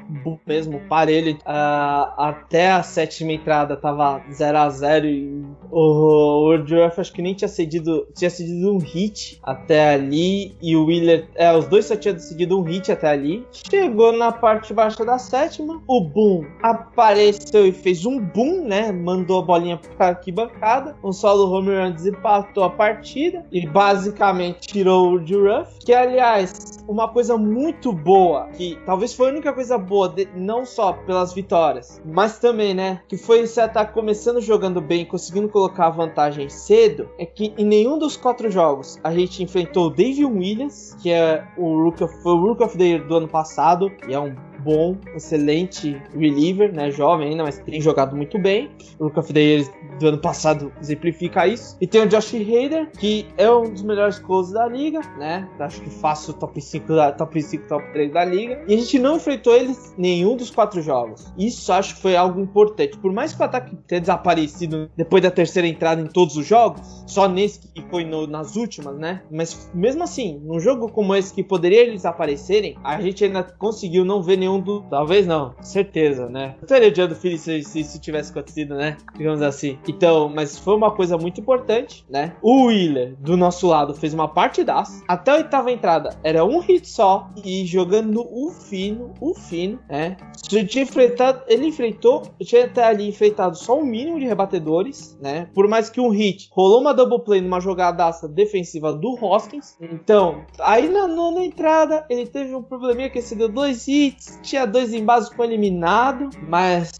mesmo parelho. Uh, até a sétima entrada tava 0 a 0 e o, o Durf acho que nem tinha cedido. Tinha cedido um hit até ali. E o Wheeler. É, os dois só tinham decidido um hit até ali. Chegou na parte baixa da sétima. O Boom apareceu e fez um boom, né? Mandou a bolinha pra arquibancada. Um solo home run desempatou a partida e basicamente tirou o Ruff, que aliás, uma coisa muito boa, que talvez foi a única coisa boa, de, não só pelas vitórias, mas também, né, que foi esse ataque começando jogando bem, conseguindo colocar a vantagem cedo, é que em nenhum dos quatro jogos a gente enfrentou o David Williams, que é o Rook of, o Rook of the Year do ano passado, e é um bom, excelente reliever, né? Jovem ainda, mas tem jogado muito bem. O Rook of the Year do ano passado exemplifica isso. E tem o Josh Hader, que é um dos melhores closes da liga, né? Acho que faço top 5, top 5, top 3 da liga. E a gente não enfrentou eles nenhum dos quatro jogos. Isso acho que foi algo importante. Por mais que o ataque tenha desaparecido depois da terceira entrada em todos os jogos, só nesse que foi no, nas últimas, né? Mas mesmo assim, num jogo como esse que poderia eles aparecerem, a gente ainda conseguiu não ver nenhum do. Talvez não, certeza, né? Eu teria odiado o Philly se, se isso tivesse acontecido, né? Digamos assim. Então, mas foi uma coisa muito importante, né? O Wheeler, do nosso lado, fez uma partidaça. Até a oitava entrada era um hit só e jogando o fino, o fino, né? Tinha enfrentado, ele enfrentou, tinha até ali enfrentado só um mínimo de rebatedores, né? Por mais que um hit rolou uma double play numa jogadaça defensiva do Hoskins. Então, aí na nona entrada, ele teve um probleminha que se deu dois hits, tinha dois embases com eliminado, mas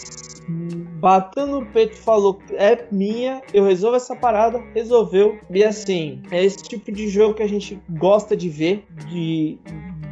bateu no peito falou: É minha, eu resolvo essa parada. Resolveu. E assim, é esse tipo de jogo que a gente gosta de ver, de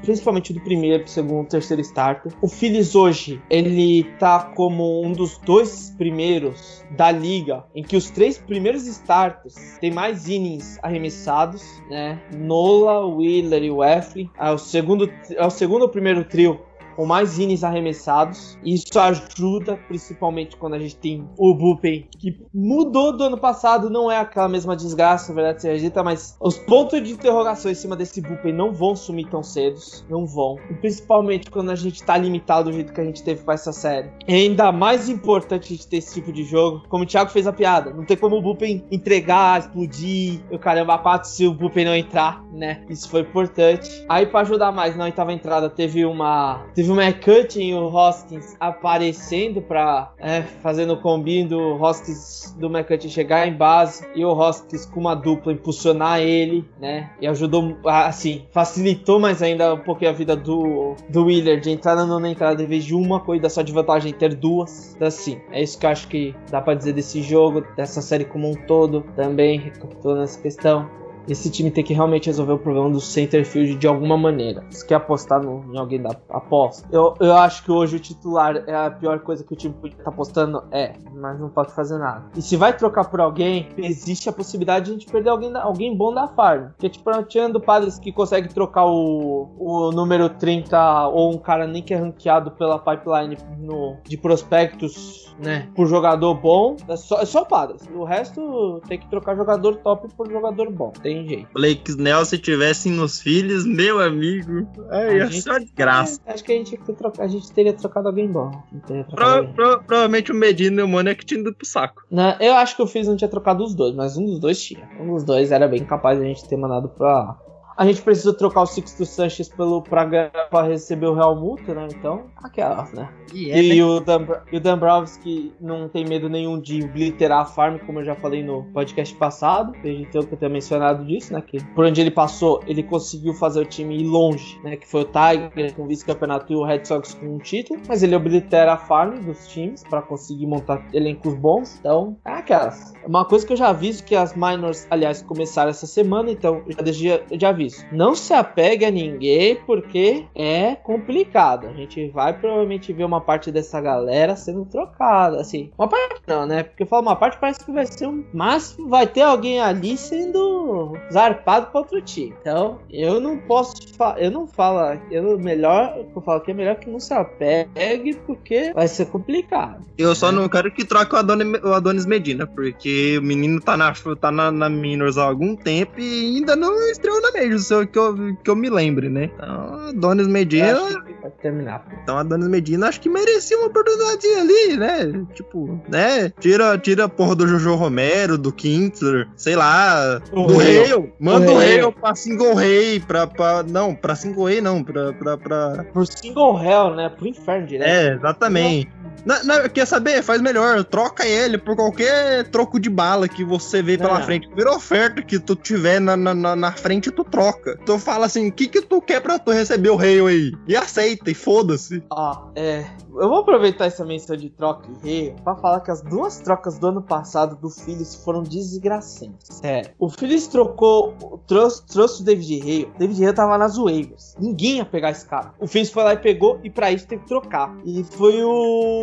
principalmente do primeiro, segundo, terceiro starter. O Phillies hoje, ele tá como um dos dois primeiros da liga, em que os três primeiros starters têm mais innings arremessados, né? Nola, Wheeler e Weffley. É o segundo, é o segundo ou primeiro trio com mais innings arremessados. Isso ajuda, principalmente quando a gente tem o bullpen, que mudou do ano passado, não é aquela mesma desgraça, na verdade seja dita, mas os pontos de interrogação em cima desse bullpen não vão sumir tão cedo, não vão. E principalmente quando a gente tá limitado do jeito que a gente teve com essa série. É ainda mais importante a gente ter esse tipo de jogo, como o Thiago fez a piada, não tem como o bullpen entregar, explodir, o caramba, quatro se o bullpen não entrar, né? Isso foi importante. Aí para ajudar mais, na oitava entrada teve uma teve o McCutcheon e o Hoskins aparecendo para é, fazendo o combinho do Hoskins do McCutcheon chegar em base e o Hoskins com uma dupla impulsionar ele, né? E ajudou, assim, facilitou mais ainda um pouquinho a vida do, do Wheeler de entrar na nona entrada em vez de uma corrida só de vantagem ter duas. Então, assim, é isso que eu acho que dá para dizer desse jogo, dessa série como um todo, também recapitulando essa questão. Esse time tem que realmente resolver o problema do center field de alguma maneira. Se quer apostar no, em alguém da aposta. Eu, eu acho que hoje o titular é a pior coisa que o time podia estar tá apostando. É, mas não pode fazer nada. E se vai trocar por alguém, existe a possibilidade de a gente perder alguém, alguém bom da farm. Porque, tipo, tirando padres que consegue trocar o, o número 30 ou um cara nem que é ranqueado pela pipeline no, de prospectos, né? Por jogador bom, é só, é só padres. O resto tem que trocar jogador top por jogador bom. Tem jeito. Blake Snell, se tivessem nos filhos, meu amigo, é, ia só de graça. É, acho que a gente, a gente teria trocado alguém bom. Trocado Pro, alguém. Pro, provavelmente o Medina e o Monek tinham ido pro saco. Não, eu acho que o Fizz não tinha trocado os dois, mas um dos dois tinha. Um dos dois era bem capaz de a gente ter mandado pra a gente precisa trocar o Sixto Sanches pelo Praga para receber o Real Multa, né? Então, aquela, né? E, é, e, o Dan, e o Dambrovski não tem medo nenhum de obliterar a farm, como eu já falei no podcast passado. A gente tem que ter mencionado disso, né? Que por onde ele passou, ele conseguiu fazer o time ir longe, né? Que foi o Tiger com vice-campeonato e o Red Sox com um título. Mas ele oblitera a farm dos times para conseguir montar elencos bons. Então, é aquelas. Uma coisa que eu já aviso que as minors, aliás, começaram essa semana, então já, já, já vi aviso. Não se apegue a ninguém porque é complicado. A gente vai provavelmente ver uma parte dessa galera sendo trocada, assim. Uma parte não, né? Porque eu falo uma parte parece que vai ser um, mas vai ter alguém ali sendo zarpado para outro time. Então, eu não posso eu não falo, eu melhor, eu falo que é melhor que não se apegue porque vai ser complicado. Eu só não quero que troque o Adonis, o Adonis Medina, porque o menino tá na tá na, na Minors há algum tempo e ainda não estreou na Major que eu, que eu me lembre, né? Então, Adonis Medina. Pode terminar. Então, Adonis Medina acho que merecia uma oportunidade ali, né? Tipo, né? Tira, tira a porra do Jojo Romero, do Kintler, sei lá, o do Hale. Manda o Hale pra single rei, pra, pra. Não, pra single rei não, pra. pra, pra... Por single hell, né? Pro inferno direto. É, exatamente. Não, não, quer saber? Faz melhor. Troca ele por qualquer troco de bala que você vê pela é. frente. Primeira oferta que tu tiver na, na, na frente, tu troca. Tu fala assim: o que, que tu quer pra tu receber o rei aí? E aceita, e foda-se. Ó, é. Eu vou aproveitar essa menção de troca e rei pra falar que as duas trocas do ano passado do Phillies foram desgraçantes. É. O Phillies trocou, trouxe, trouxe o David Rey. O David Rey tava nas waivers. Ninguém ia pegar esse cara. O Phillies foi lá e pegou, e pra isso teve que trocar. E foi o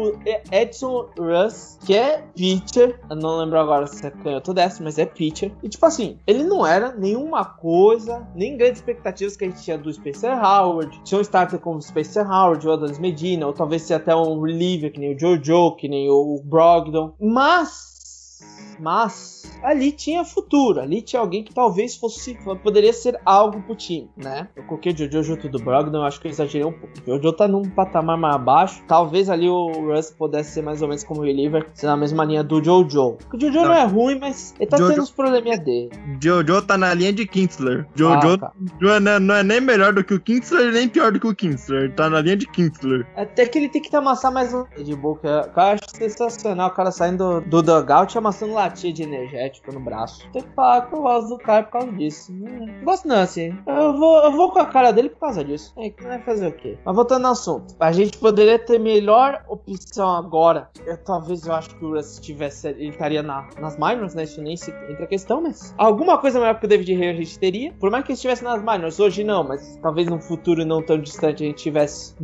Edson Russ, que é pitcher. Eu não lembro agora se é canhoto dessa, mas é pitcher. E tipo assim, ele não era nenhuma coisa, nem grandes expectativas que a gente tinha do Spencer Howard. Tinha um starter como Spencer Howard, o Adonis Medina, ou talvez até um reliever, que nem o Jojo, que nem o Brogdon. Mas mas ali tinha futuro, ali tinha alguém que talvez fosse, poderia ser algo pro time, né? Eu coloquei o Jojo junto do Brogdon, acho que eu exagerei um pouco. O Jojo tá num patamar mais abaixo, talvez ali o Russ pudesse ser mais ou menos como o reliever, ser na mesma linha do Jojo. O Jojo não, não é ruim, mas ele tá Jojo... tendo os probleminha dele. Jojo tá na linha de Kinsler. Jojo ah, tá. não, é, não, é, nem melhor do que o Kinsler, nem pior do que o Kinsler. Ele tá na linha de Kinsler. Até que ele tem que amassar mais um de boca. Eu acho sensacional o cara saindo do, dugout amassando lá latinha de energético no braço. Tem que falar que eu gosto do cara por causa disso. Não gosto não, assim. Eu vou, eu vou com a cara dele por causa disso. É, vai fazer o quê? Mas voltando ao assunto. A gente poderia ter melhor opção agora. Eu, talvez eu acho que o Russ tivesse. Ele estaria na, nas minors, né? Isso nem se entra a questão, mas. Alguma coisa melhor que o David Hay a gente teria. Por mais que ele estivesse nas minors, hoje não, mas talvez num futuro não tão distante a gente tivesse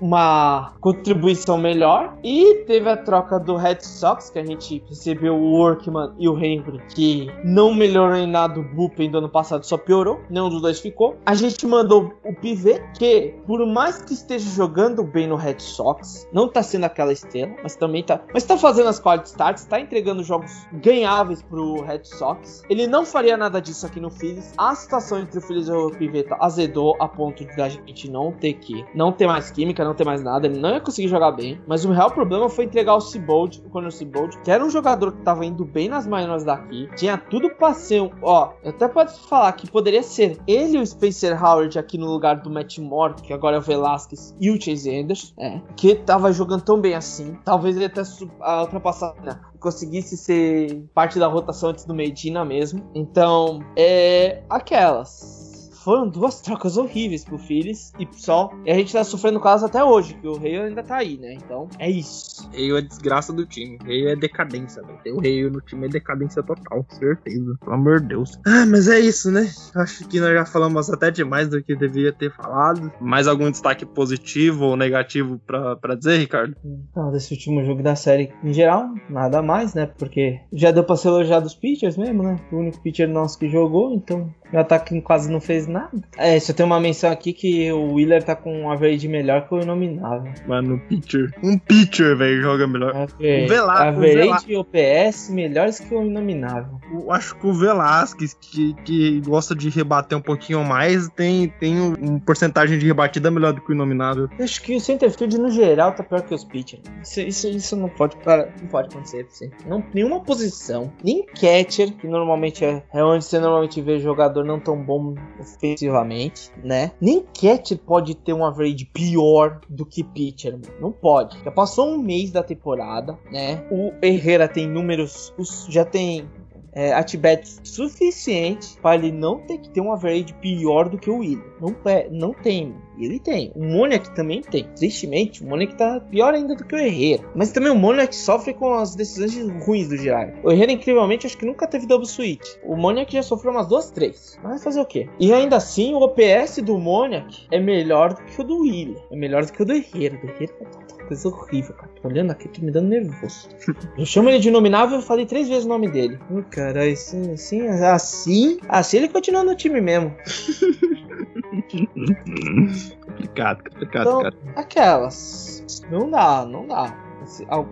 uma contribuição melhor. E teve a troca do Red Sox, que a gente recebeu o Workman e o Henry, que não melhorou em nada o bullpen do ano passado, só piorou. Nenhum dos dois ficou. A gente mandou o Pivet, que por mais que esteja jogando bem no Red Sox, não tá sendo aquela estrela, mas também tá. Mas tá fazendo as quality starts, tá entregando jogos ganháveis pro Red Sox. Ele não faria nada disso aqui no Phillies. A situação entre o Phillies e o Piveta azedou a ponto de a gente não ter que não ter mais química, não ter mais nada. Ele não ia conseguir jogar bem. Mas o real problema foi entregar o Cibold, o Cibold, que era um jogador que tava indo bem nas minors daqui. Tinha tudo pra ser um. Ó, até posso falar que poderia ser ele o Spencer Howard aqui no lugar do Matt Moore, que agora é o Velasquez, e o Chase Anderson, é, que tava jogando tão bem assim. Talvez ele até ultrapassar. Né, conseguisse ser parte da rotação antes do Medina mesmo. Então, é. Aquelas foram duas trocas horríveis pro Phillies e só. E a gente tá sofrendo caso até hoje, que o Rei ainda tá aí, né? Então, é isso. Rei é desgraça do time. Rei é decadência, velho. Ter o Rei no time é decadência total, certeza. Pelo amor de Deus. Ah, mas é isso, né? Acho que nós já falamos até demais do que devia ter falado. Mais algum destaque positivo ou negativo pra, pra dizer, Ricardo? Não, desse último jogo da série em geral, nada mais, né? Porque já deu pra ser elogiado os pitchers mesmo, né? O único pitcher nosso que jogou, então o ataque quase não fez nada. É, só tem uma menção aqui que o Wheeler tá com um average melhor que o Inominável. Mano, um pitcher. Um pitcher, velho, joga melhor. Vela- o average e OPS melhores que o Inominável. Eu acho que o Velasquez, que, que gosta de rebater um pouquinho mais, tem, tem um, porcentagem de rebatida melhor do que o Inominável. Eu acho que o centerfield no geral tá pior que os pitchers. Isso, isso, isso não pode não pode acontecer assim. Não, nenhuma posição, nem catcher, que normalmente é, é onde você normalmente vê jogador não tão bom ofensivamente, né? Nem catcher pode ter um average pior do que pitcher, mano. não pode. Já passou um mês da temporada, né? O Herrera tem números, os- já tem é, at-bat suficiente para ele não ter que ter um average pior do que o Willian. Não, é, não tem. E Ele tem. O Moniak também tem. Tristemente, o Moniak tá pior ainda do que o Herrera. Mas também o Moniak sofre com as decisões ruins do Girard. O Herrera, incrivelmente, acho que nunca teve double switch. O Moniak já sofreu umas duas, três. Mas fazer o quê? E ainda assim, o OPS do Moniak é melhor do que o do Willian. É melhor do que o do Herrera. O do Herrera tá uma coisa horrível, cara. Tô olhando aqui, tô me dando nervoso. Eu chamo ele de inominável, eu falei três vezes o nome dele. Hum, caralho, assim, assim, assim. Assim ele continua no time mesmo. Complicado, complicado, Então, cara. aquelas. Não dá, não dá.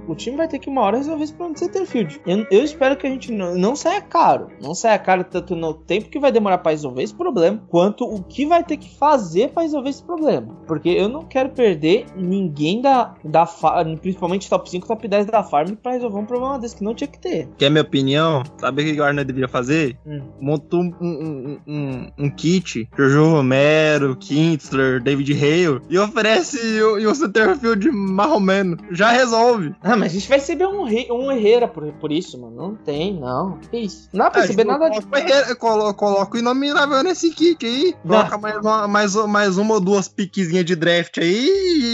O time vai ter que uma hora resolver esse problema de centerfield. Eu, eu espero que a gente não, não saia caro. Não saia caro tanto no tempo que vai demorar pra resolver esse problema, quanto o que vai ter que fazer pra resolver esse problema. Porque eu não quero perder ninguém da, da farm, principalmente top 5, top 10 da farm, pra resolver um problema desse que não tinha que ter. Quer minha opinião? Sabe o que o Warner deveria fazer? Hum. Montou um, um, um, um kit, Jojo Romero, Kintzler, David Hale, e oferece o, e o Centerfield marromeno. Já resolve. Ah, mas a gente vai receber um, rei, um Herrera por, por isso, mano. Não tem, não. Que isso? Não dá pra É, receber tipo, nada de. coloca o Herrera- colo- Coloca o inominável nesse kit aí. Coloca mais uma, mais, mais uma ou duas piquezinhas de draft aí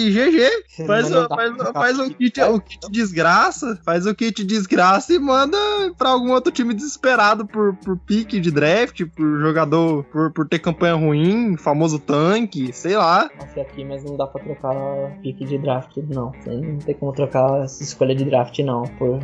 e GG. Faz, não dá faz, faz um kit, o kit desgraça, faz o kit desgraça e manda pra algum outro time desesperado por, por pique de draft, por jogador, por, por ter campanha ruim, famoso tanque, sei lá. Nossa, aqui, mas não dá pra trocar pique de draft, não. Não tem como trocar essa escolha de draft, não. Por...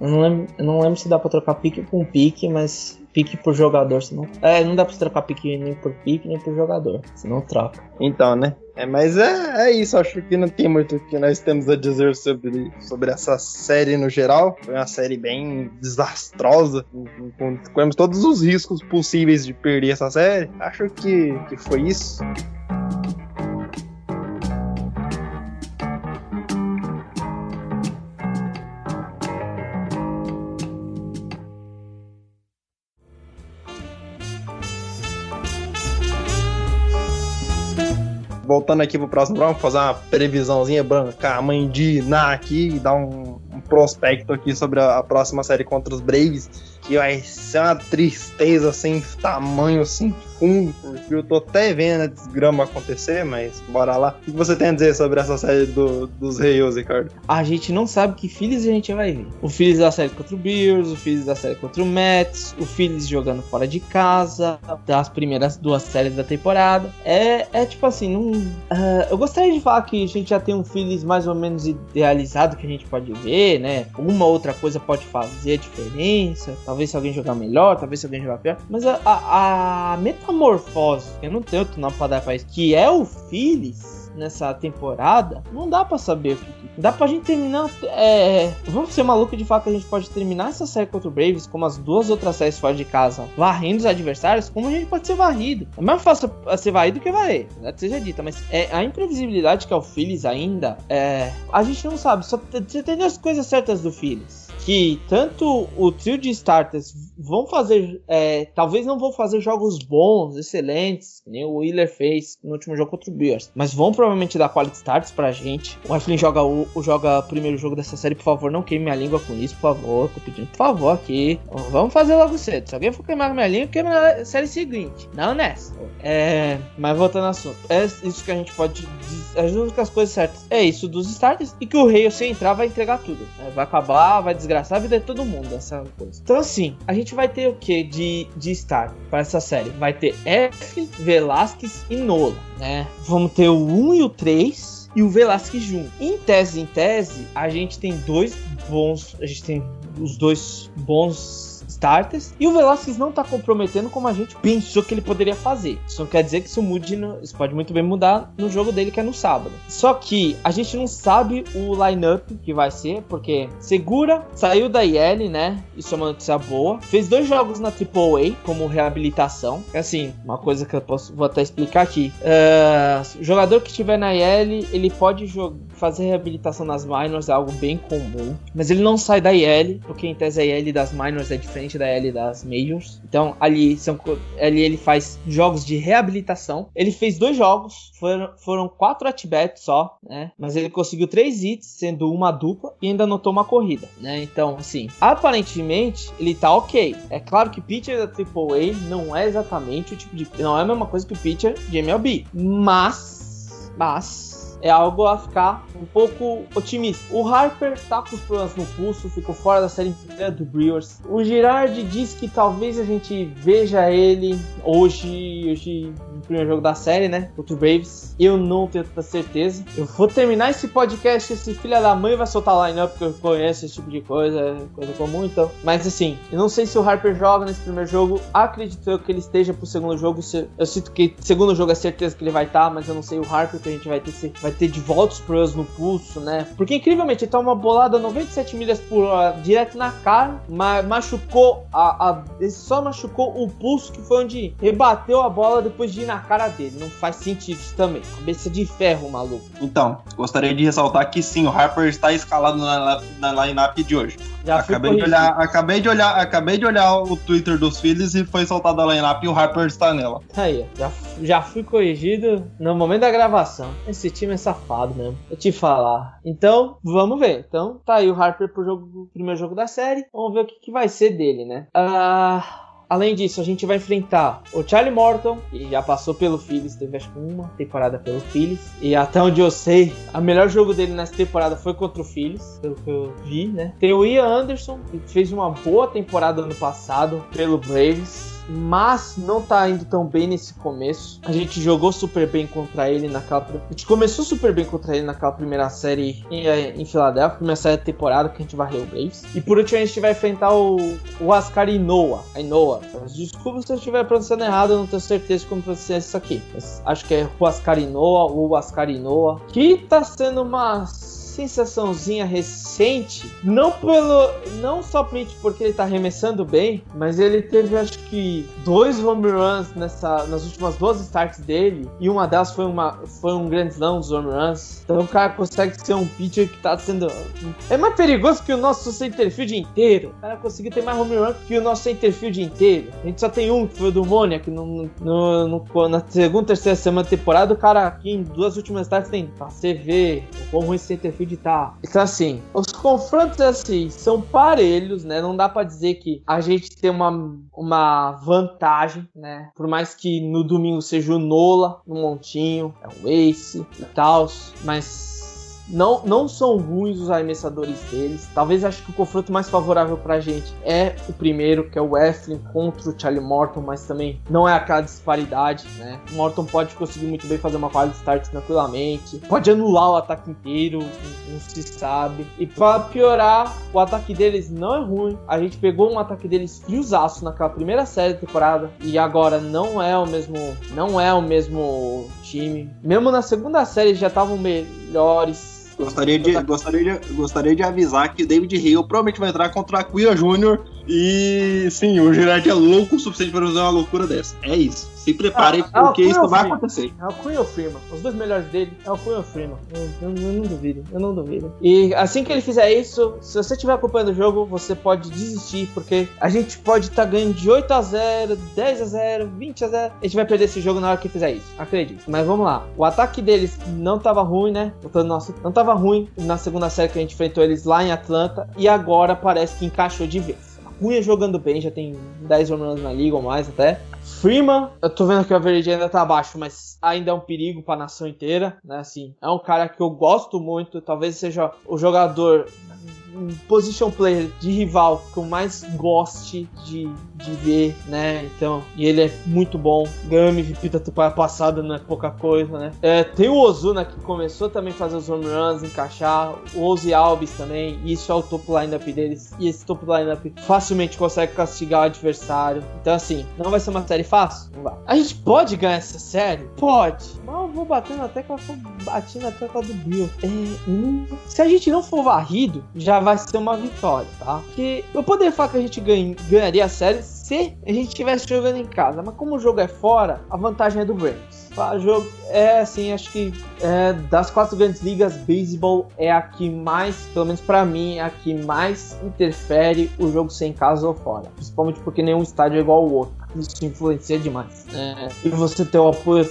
Eu, não lembro, eu não lembro se dá pra trocar pique com pique, mas pique por jogador, senão. É, não dá pra trocar pique nem por pique, nem por jogador. Senão troca. Então, né? É, mas é, é isso, acho que não tem muito o que nós temos a dizer sobre, sobre essa série no geral. Foi uma série bem desastrosa, corremos todos os riscos possíveis de perder essa série. Acho que, que foi isso. Voltando aqui pro próximo round, fazer uma previsãozinha, bancar a mãe de Iná aqui e dar um, um prospecto aqui sobre a, a próxima série contra os Braves. Que vai ser uma tristeza sem tamanho, sem fundo, porque eu tô até vendo a desgrama acontecer, mas bora lá. O que você tem a dizer sobre essa série do- dos Reis, Ricardo? A gente não sabe que Phillies a gente vai ver. O Phillies da série contra o Bears, o Phillies da série contra o Mets, o Phillies jogando fora de casa, das primeiras duas séries da temporada. É, é tipo assim, ah, eu gostaria de falar que a gente já tem um Phillies mais ou menos idealizado que a gente pode ver, né? Uma outra coisa pode fazer a diferença. Talvez se alguém jogar melhor, talvez se alguém jogar pior. Mas a, a, a metamorfose, eu não tenho outro nome pra dar pra isso, que é o Phillies nessa temporada, não dá pra saber Dá pra gente terminar. É, vamos ser maluco de falar que a gente pode terminar essa série contra o Braves, como as duas outras séries fora de casa, varrendo os adversários, como a gente pode ser varrido. É mais fácil ser varrido do que varrer, verdade seja dita, mas é, a imprevisibilidade que é o Phillies ainda, é, a gente não sabe. Só você tem as coisas certas do Phillies. Que tanto o trio de starters vão fazer, é, talvez não vão fazer jogos bons, excelentes, nem o Wheeler fez no último jogo contra o Bears, mas vão provavelmente dar quality starts pra gente. O Eflin joga o, joga primeiro jogo dessa série, por favor, não queime minha língua com isso, por favor, tô pedindo, por favor, aqui. Vamos fazer logo cedo. Se alguém for queimar minha língua, queima na série seguinte, não nessa. É, mas voltando ao assunto, é isso que a gente pode dizer, as únicas coisas certas é isso dos starters e que o rei, se entrar, vai entregar tudo. Vai acabar, vai desgraçar a vida de todo mundo, essa coisa. Então, assim, a gente vai ter o que de, de start para essa série? Vai ter F, Velasquez e Nola, né? Vamos ter o 1 e o 3 e o Velasquez junto. Em tese, em tese, a gente tem dois bons, a gente tem os dois bons starters. E o Velasquez não tá comprometendo como a gente pensou que ele poderia fazer. Isso não quer dizer que isso mude, no, isso pode muito bem mudar no jogo dele que é no sábado. Só que a gente não sabe o lineup que vai ser, porque Segura saiu da IL, né? Isso é uma notícia boa. Fez dois jogos na AAA como reabilitação. Assim, uma coisa que eu posso vou até explicar aqui. Uh, jogador que estiver na IL, ele pode fazer reabilitação nas minors, é algo bem comum. Mas ele não sai da IL, porque em tese a IL das minors é diferente diferente da L das Majors. Então ali, são, ali ele faz jogos de reabilitação. Ele fez dois jogos, foram, foram quatro at-bats só, né? Mas ele conseguiu três hits, sendo uma dupla, e ainda anotou uma corrida, né? Então, assim, aparentemente ele tá ok. É claro que pitcher da AAA não é exatamente o tipo de. Não é a mesma coisa que o pitcher de MLB. Mas. Mas é algo a ficar um pouco otimista. O Harper tá com os problemas no pulso, ficou fora da série inteira do Brewers. O Girardi diz que talvez a gente veja ele hoje, hoje primeiro jogo da série, né? Contra o Braves. Eu não tenho tanta certeza. Eu vou terminar esse podcast, esse filho da mãe vai soltar lá line-up, porque eu conheço esse tipo de coisa, coisa comum, então. Mas assim, eu não sei se o Harper joga nesse primeiro jogo. Acredito que ele esteja pro segundo jogo. Eu sinto que segundo jogo é certeza que ele vai estar, tá, mas eu não sei o Harper que a gente vai ter, vai vai ter de volta os problemas no pulso, né? Porque incrivelmente ele toma uma bolada 97 milhas por hora direto na cara, mas machucou a, a, ele só machucou o pulso que foi onde rebateu a bola depois de ir na cara dele. Não faz sentido isso também. Cabeça de ferro, maluco. Então, gostaria de ressaltar que sim, o Harper está escalado na, na lineup de hoje. Já acabei de olhar, acabei de olhar, acabei de olhar o Twitter dos Phillies e foi soltada a lineup e o Harper está nela. Aí, já, já fui corrigido no momento da gravação. Esse time é safado mesmo. Eu te falar. Então, vamos ver. Então, tá aí o Harper pro jogo, primeiro jogo da série. Vamos ver o que, que vai ser dele, né? Ah. Além disso, a gente vai enfrentar o Charlie Morton, que já passou pelo Phillies, teve acho que uma temporada pelo Phillies. E até onde eu sei, o melhor jogo dele nessa temporada foi contra o Phillies, pelo que eu vi, né? Tem o Ian Anderson, que fez uma boa temporada ano passado pelo Braves mas não tá indo tão bem nesse começo. A gente jogou super bem contra ele naquela. A gente começou super bem contra ele naquela primeira série em, eh, em Filadélfia, primeira série da temporada que a gente varreu o Braves. E por último a gente vai enfrentar o, o Ascari Noah. Noah. Desculpa se eu estiver pronunciando errado, eu não tenho certeza como pronunciar isso aqui. Mas acho que é o Ascari Noah ou o Ascari Noah. Que tá sendo uma sensaçãozinha recente, não pelo, não somente porque ele tá arremessando bem, mas ele teve acho que dois home runs nessa, nas últimas duas starts dele e uma delas foi uma foi um grande slam dos home runs. Então o cara consegue ser um pitcher que tá sendo é mais perigoso que o nosso centerfield inteiro. O cara conseguiu ter mais home run que o nosso centerfield inteiro. A gente só tem um que foi o do Mônia que no, no, no, na segunda, terceira semana da temporada o cara aqui em duas últimas starts tem pra você ver o quão ruim esse centerfield de tá. Então, assim, os confrontos, assim, são parelhos, né? Não dá para dizer que a gente tem uma, uma vantagem, né? Por mais que no domingo seja o Nola, no Montinho, é o Ace e tal, mas não, não são ruins os arremessadores deles. Talvez acho que o confronto mais favorável pra gente é o primeiro, que é o Eflin contra o Charlie Morton, mas também não é aquela disparidade, né? O Morton pode conseguir muito bem fazer uma quality start tranquilamente, pode anular o ataque inteiro, não se sabe. E para piorar, o ataque deles não é ruim. A gente pegou um ataque deles friozaço naquela primeira série da temporada e agora não é o mesmo, não é o mesmo time. Mesmo na segunda série já estavam melhores Gostaria de, gostaria, de, gostaria de avisar que David Hill provavelmente vai entrar contra a Aquia Júnior E sim, o Girardi é louco o suficiente para usar uma loucura dessa. É isso. Se preparem, Ah, porque ah, isso vai acontecer. É o Queen ou o Freeman. Os dois melhores dele é o Queen ou o Freeman. Eu, eu- eu não duvido, eu não duvido. E assim que ele fizer isso, se você estiver acompanhando o jogo, você pode desistir, porque a gente pode estar ganhando de 8 a 0, 10 a 0, 20 a 0. A gente vai perder esse jogo na hora que fizer isso. Acredite. Mas vamos lá. O ataque deles não tava ruim, né? Voltando nosso- não tava ruim na segunda série que a gente enfrentou eles lá em Atlanta. E agora parece que encaixou de vez. Cunha jogando bem, já tem 10 home runs na liga ou mais até. Freeman, eu tô vendo que o average ainda tá baixo, mas ainda é um perigo pra nação inteira, né? Assim, é um cara que eu gosto muito, talvez seja o jogador position player de rival que eu mais goste de, de ver, né? Então, e ele é muito bom. Ganhou MVP da temporada passada, não é pouca coisa, né? É, tem o Ozuna que começou também a fazer os home runs, encaixar. O Ozzy Alves também. Isso é o topo lineup deles. E esse topo lineup facilmente consegue castigar o adversário. Então, assim, não vai ser uma série fácil? Não vai. A gente pode ganhar essa série? Pode. Mas eu vou bater na tecla, eu vou bater na tecla do Bill. É, hum, se a gente não for varrido, já vai ser uma vitória, tá? Porque eu poderia falar que a gente ganha- ganharia a série se a gente estivesse jogando em casa, mas como o jogo é fora, a vantagem é do Rams. O jogo é assim, acho que é, das quatro grandes ligas, beisebol é a que mais, pelo menos pra mim, é a que mais interfere o jogo ser em casa ou fora. Principalmente porque nenhum estádio é igual ao outro. Isso influencia demais. É, e você ter o apoio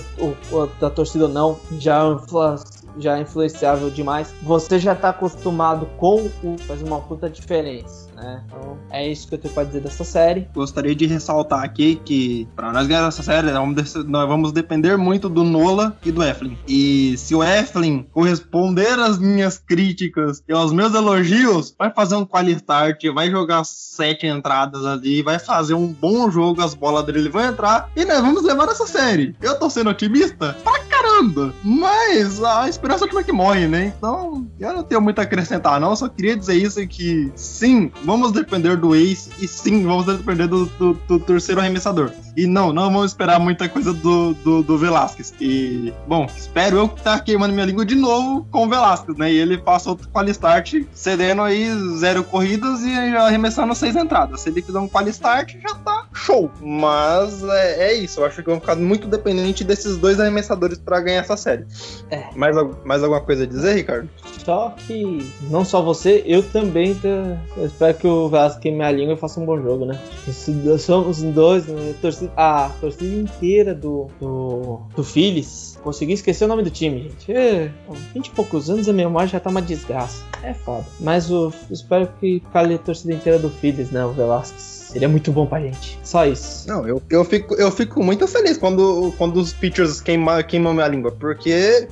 da torcida ou não, já infla- já é influenciável demais. Você já tá acostumado com o faz uma puta diferença, né? Então, é isso que eu tenho pra dizer dessa série. Gostaria de ressaltar aqui que para nós ganhar essa série, nós vamos, dec- nós vamos depender muito do Nola e do Eflin. E se o Eflin corresponder às minhas críticas e aos meus elogios, vai fazer um quali start, vai jogar sete entradas ali, vai fazer um bom jogo, as bolas dele vão entrar e nós vamos levar essa série. Eu tô sendo otimista pra caramba, mas a esperança é a última que morre, né? Então, eu não tenho muito a acrescentar não, só queria dizer isso que sim, vamos depender do Ace e sim, vamos depender do, do- do terceiro arremessador. E não, não vamos esperar muita coisa do, do, do Velasquez. E, bom, espero eu tá queimando minha língua de novo com o Velasquez, né? E ele passa outro quali start, cedendo aí zero corridas e arremessando seis entradas. Se ele fizer um quali start, já tá show. Mas é, é isso, eu acho que vamos ficar muito dependente desses dois arremessadores pra ganhar essa série. É. Mais, mais alguma coisa a dizer, Ricardo? Só que não só você, eu também tô- eu espero que o Vasco queime a língua e faça um bom jogo, né? Somos dois, né? torcida, a torcida inteira do, do, do Phillies. Consegui esquecer o nome do time, gente. É, 20 e poucos anos a memória já tá uma desgraça. É foda. Mas o, espero que cale a torcida inteira do Phillies, né? O Velasquez. Seria muito bom pra gente. Só isso. Não, eu, eu, fico, eu fico muito feliz quando, quando os pitchers queimam, queimam minha língua, porque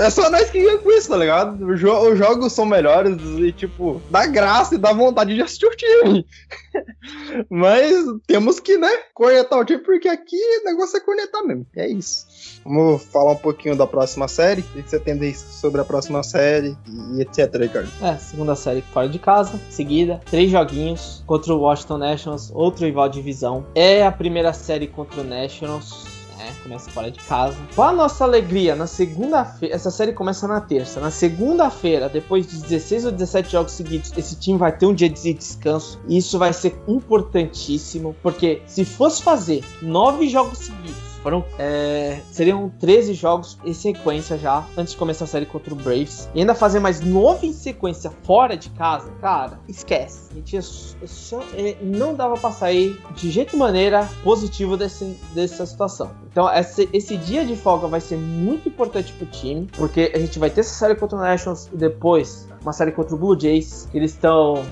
é só nós que ganha com isso, tá ligado? Os, jo- os jogos são melhores e, tipo, dá graça e dá vontade de assistir o time. Mas temos que, né, cornetar o time, porque aqui o negócio é cornetar mesmo. É isso. Vamos falar um pouquinho da próxima série. O que você tem sobre a próxima série e etc, Ricardo? É, segunda série fora de casa, seguida, três joguinhos contra o Washington Nationals, outro rival de divisão. É a primeira série contra o Nationals. Né, começa fora de casa. Para nossa alegria, na segunda-feira, essa série começa na terça. Na segunda-feira, depois de 16 ou 17 jogos seguidos, esse time vai ter um dia de descanso. E isso vai ser importantíssimo, porque se fosse fazer nove jogos seguidos, foram, é, seriam 13 jogos em sequência já, antes de começar a série contra o Braves. E ainda fazer mais 9 em sequência fora de casa, cara, esquece. A gente ia só- só- é, não dava pra sair de jeito maneira positivo desse, dessa situação. Então, esse, esse dia de folga vai ser muito importante pro time, porque a gente vai ter essa série contra o Nationals e depois uma série contra o Blue Jays, eles estão.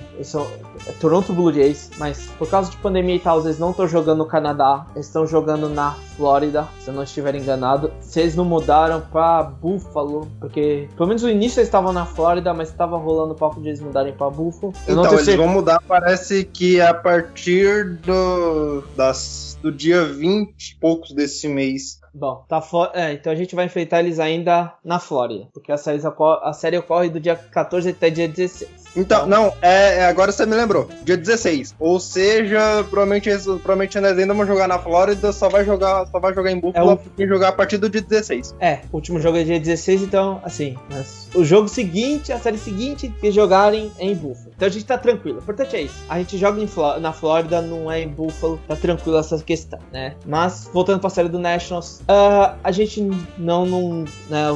É Toronto Blue Jays, mas por causa de pandemia e tal, eles não estão jogando no Canadá, eles estão jogando na Flórida, se eu não estiver enganado. Se eles não mudaram pra Buffalo, porque pelo menos no início eles estavam na Flórida, mas estava rolando o papo de eles mudarem pra Buffalo. Eu então, eles certeza. vão mudar, parece que a partir do, das, do dia 20 e poucos desse mês. Bom, tá é, então a gente vai enfrentar eles ainda na Flórida, porque a série, a série ocorre do dia 14 até dia 16. Então, não, é, é, agora você me lembrou. Dia 16. Ou seja, provavelmente, eles- provavelmente nós ainda vamos jogar na Flórida, só vai jogar, só vai jogar em Buffalo É o- e jogar a partir do dia 16. É, o último jogo é dia 16, então, assim, o jogo seguinte, a série seguinte, que jogarem é em Buffalo. Então a gente tá tranquilo. O importante é isso. A gente joga Fló- na Flórida, não é em Buffalo, tá tranquilo essa questão, né? Mas, voltando pra série do Nationals, ah, a gente não, não, né,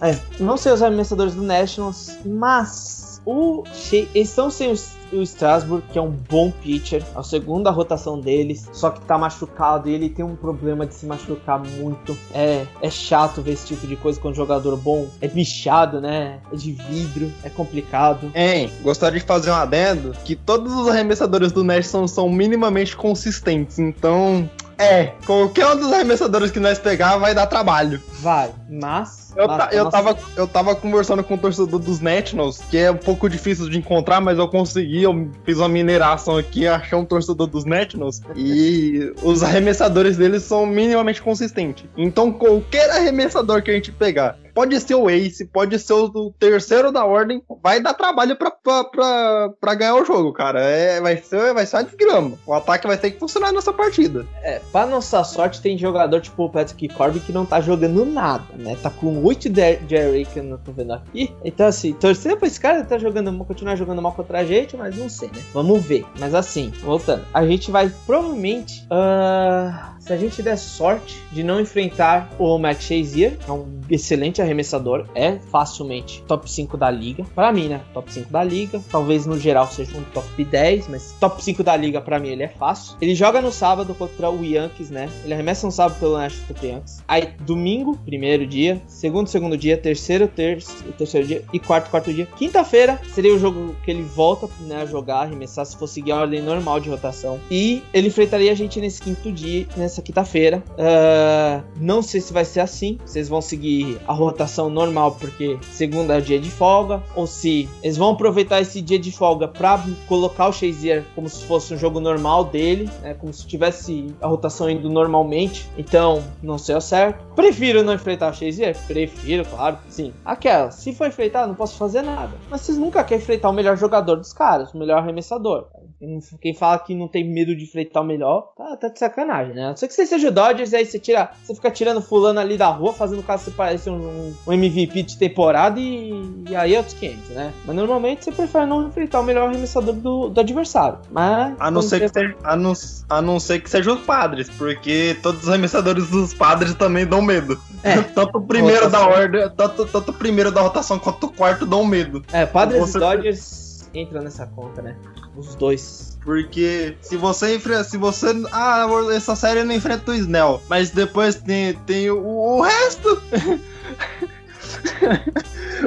é, não sei os arremessadores do Nationals, mas o eles estão sem o Strasburg, que é um bom pitcher, é a segunda rotação deles, só que tá machucado e ele tem um problema de se machucar muito. É, é chato ver esse tipo de coisa com um jogador bom. É bichado, né? É de vidro, é complicado. Hein, gostaria de fazer um adendo que todos os arremessadores do National são minimamente consistentes, então. É, qualquer um dos arremessadores que nós pegar vai dar trabalho. Vai, mas. Eu, mas eu, nossa- tava, eu tava conversando com o torcedor dos Nationals, que é um pouco difícil de encontrar, mas eu consegui, eu fiz uma mineração aqui, achei um torcedor dos Nationals, e os arremessadores deles são minimamente consistentes. Então qualquer arremessador que a gente pegar, pode ser o ace, pode ser o terceiro da ordem, vai dar trabalho pra, pra, pra, pra ganhar o jogo, cara. É, vai, ser, vai ser uma desgrama. O ataque vai ter que funcionar nessa partida. É, pra nossa sorte, tem jogador tipo o Patrick Corbin que não tá jogando nada, né? Tá com 8 de Jerry que eu não tô vendo aqui. Então, assim, torcer pra esse cara tá jogando, continuar jogando mal contra a gente, mas não sei, né? Vamos ver. Mas assim, voltando, a gente vai provavelmente. ah, se a gente der sorte de não enfrentar o Max Shazier, é um excelente arremessador, é facilmente top 5 da liga. Pra mim, né? Top 5 da liga. Talvez no geral seja um top 10, mas top 5 da liga pra mim ele é fácil. Ele joga no sábado contra o Yankees, né? Ele arremessa no sábado pelo o Yankees. Aí domingo, primeiro dia, segundo, segundo dia, terceiro, terço, terceiro dia e quarto, quarto dia. Quinta-feira seria o jogo que ele volta né, a jogar, arremessar, se for seguir a ordem normal de rotação. E ele enfrentaria a gente nesse quinto dia, nessa quinta-feira. Ah, não sei se vai ser assim. Vocês vão seguir a rotação normal, porque segunda é o dia de folga. Ou se eles vão aproveitar esse dia de folga para colocar o Shazier como se fosse um jogo normal dele, né, como se tivesse a rotação indo normalmente. Então, não sei ao certo. Prefiro não enfrentar o Shazier? Prefiro, claro. Sim. Aquela, se for enfrentar, não posso fazer nada. Mas vocês nunca querem enfrentar o melhor jogador dos caras, o melhor arremessador. Quem- fala que não tem medo de enfrentar o melhor, tá, tá de sacanagem, né? A não ser que você seja o Dodgers, aí você tira. Você fica tirando fulano ali da rua, fazendo o cara se parecer um, um MVP de temporada e, e aí é outros 500, né? Mas normalmente você prefere não enfrentar o melhor arremessador do, do adversário. Mas. A não, ser que você- seja, a, não, a não ser que sejam os padres, porque todos os arremessadores dos padres também dão medo. É. tanto o primeiro da Rotação. ordem, tanto, tanto o primeiro da rotação quanto o quarto dão medo. É, Padres Você- e Dodgers entram nessa conta, né? Os dois. Porque se você enfrenta. Se você. Ah, essa série não enfrenta o Snell. Mas depois tem, tem o, o resto.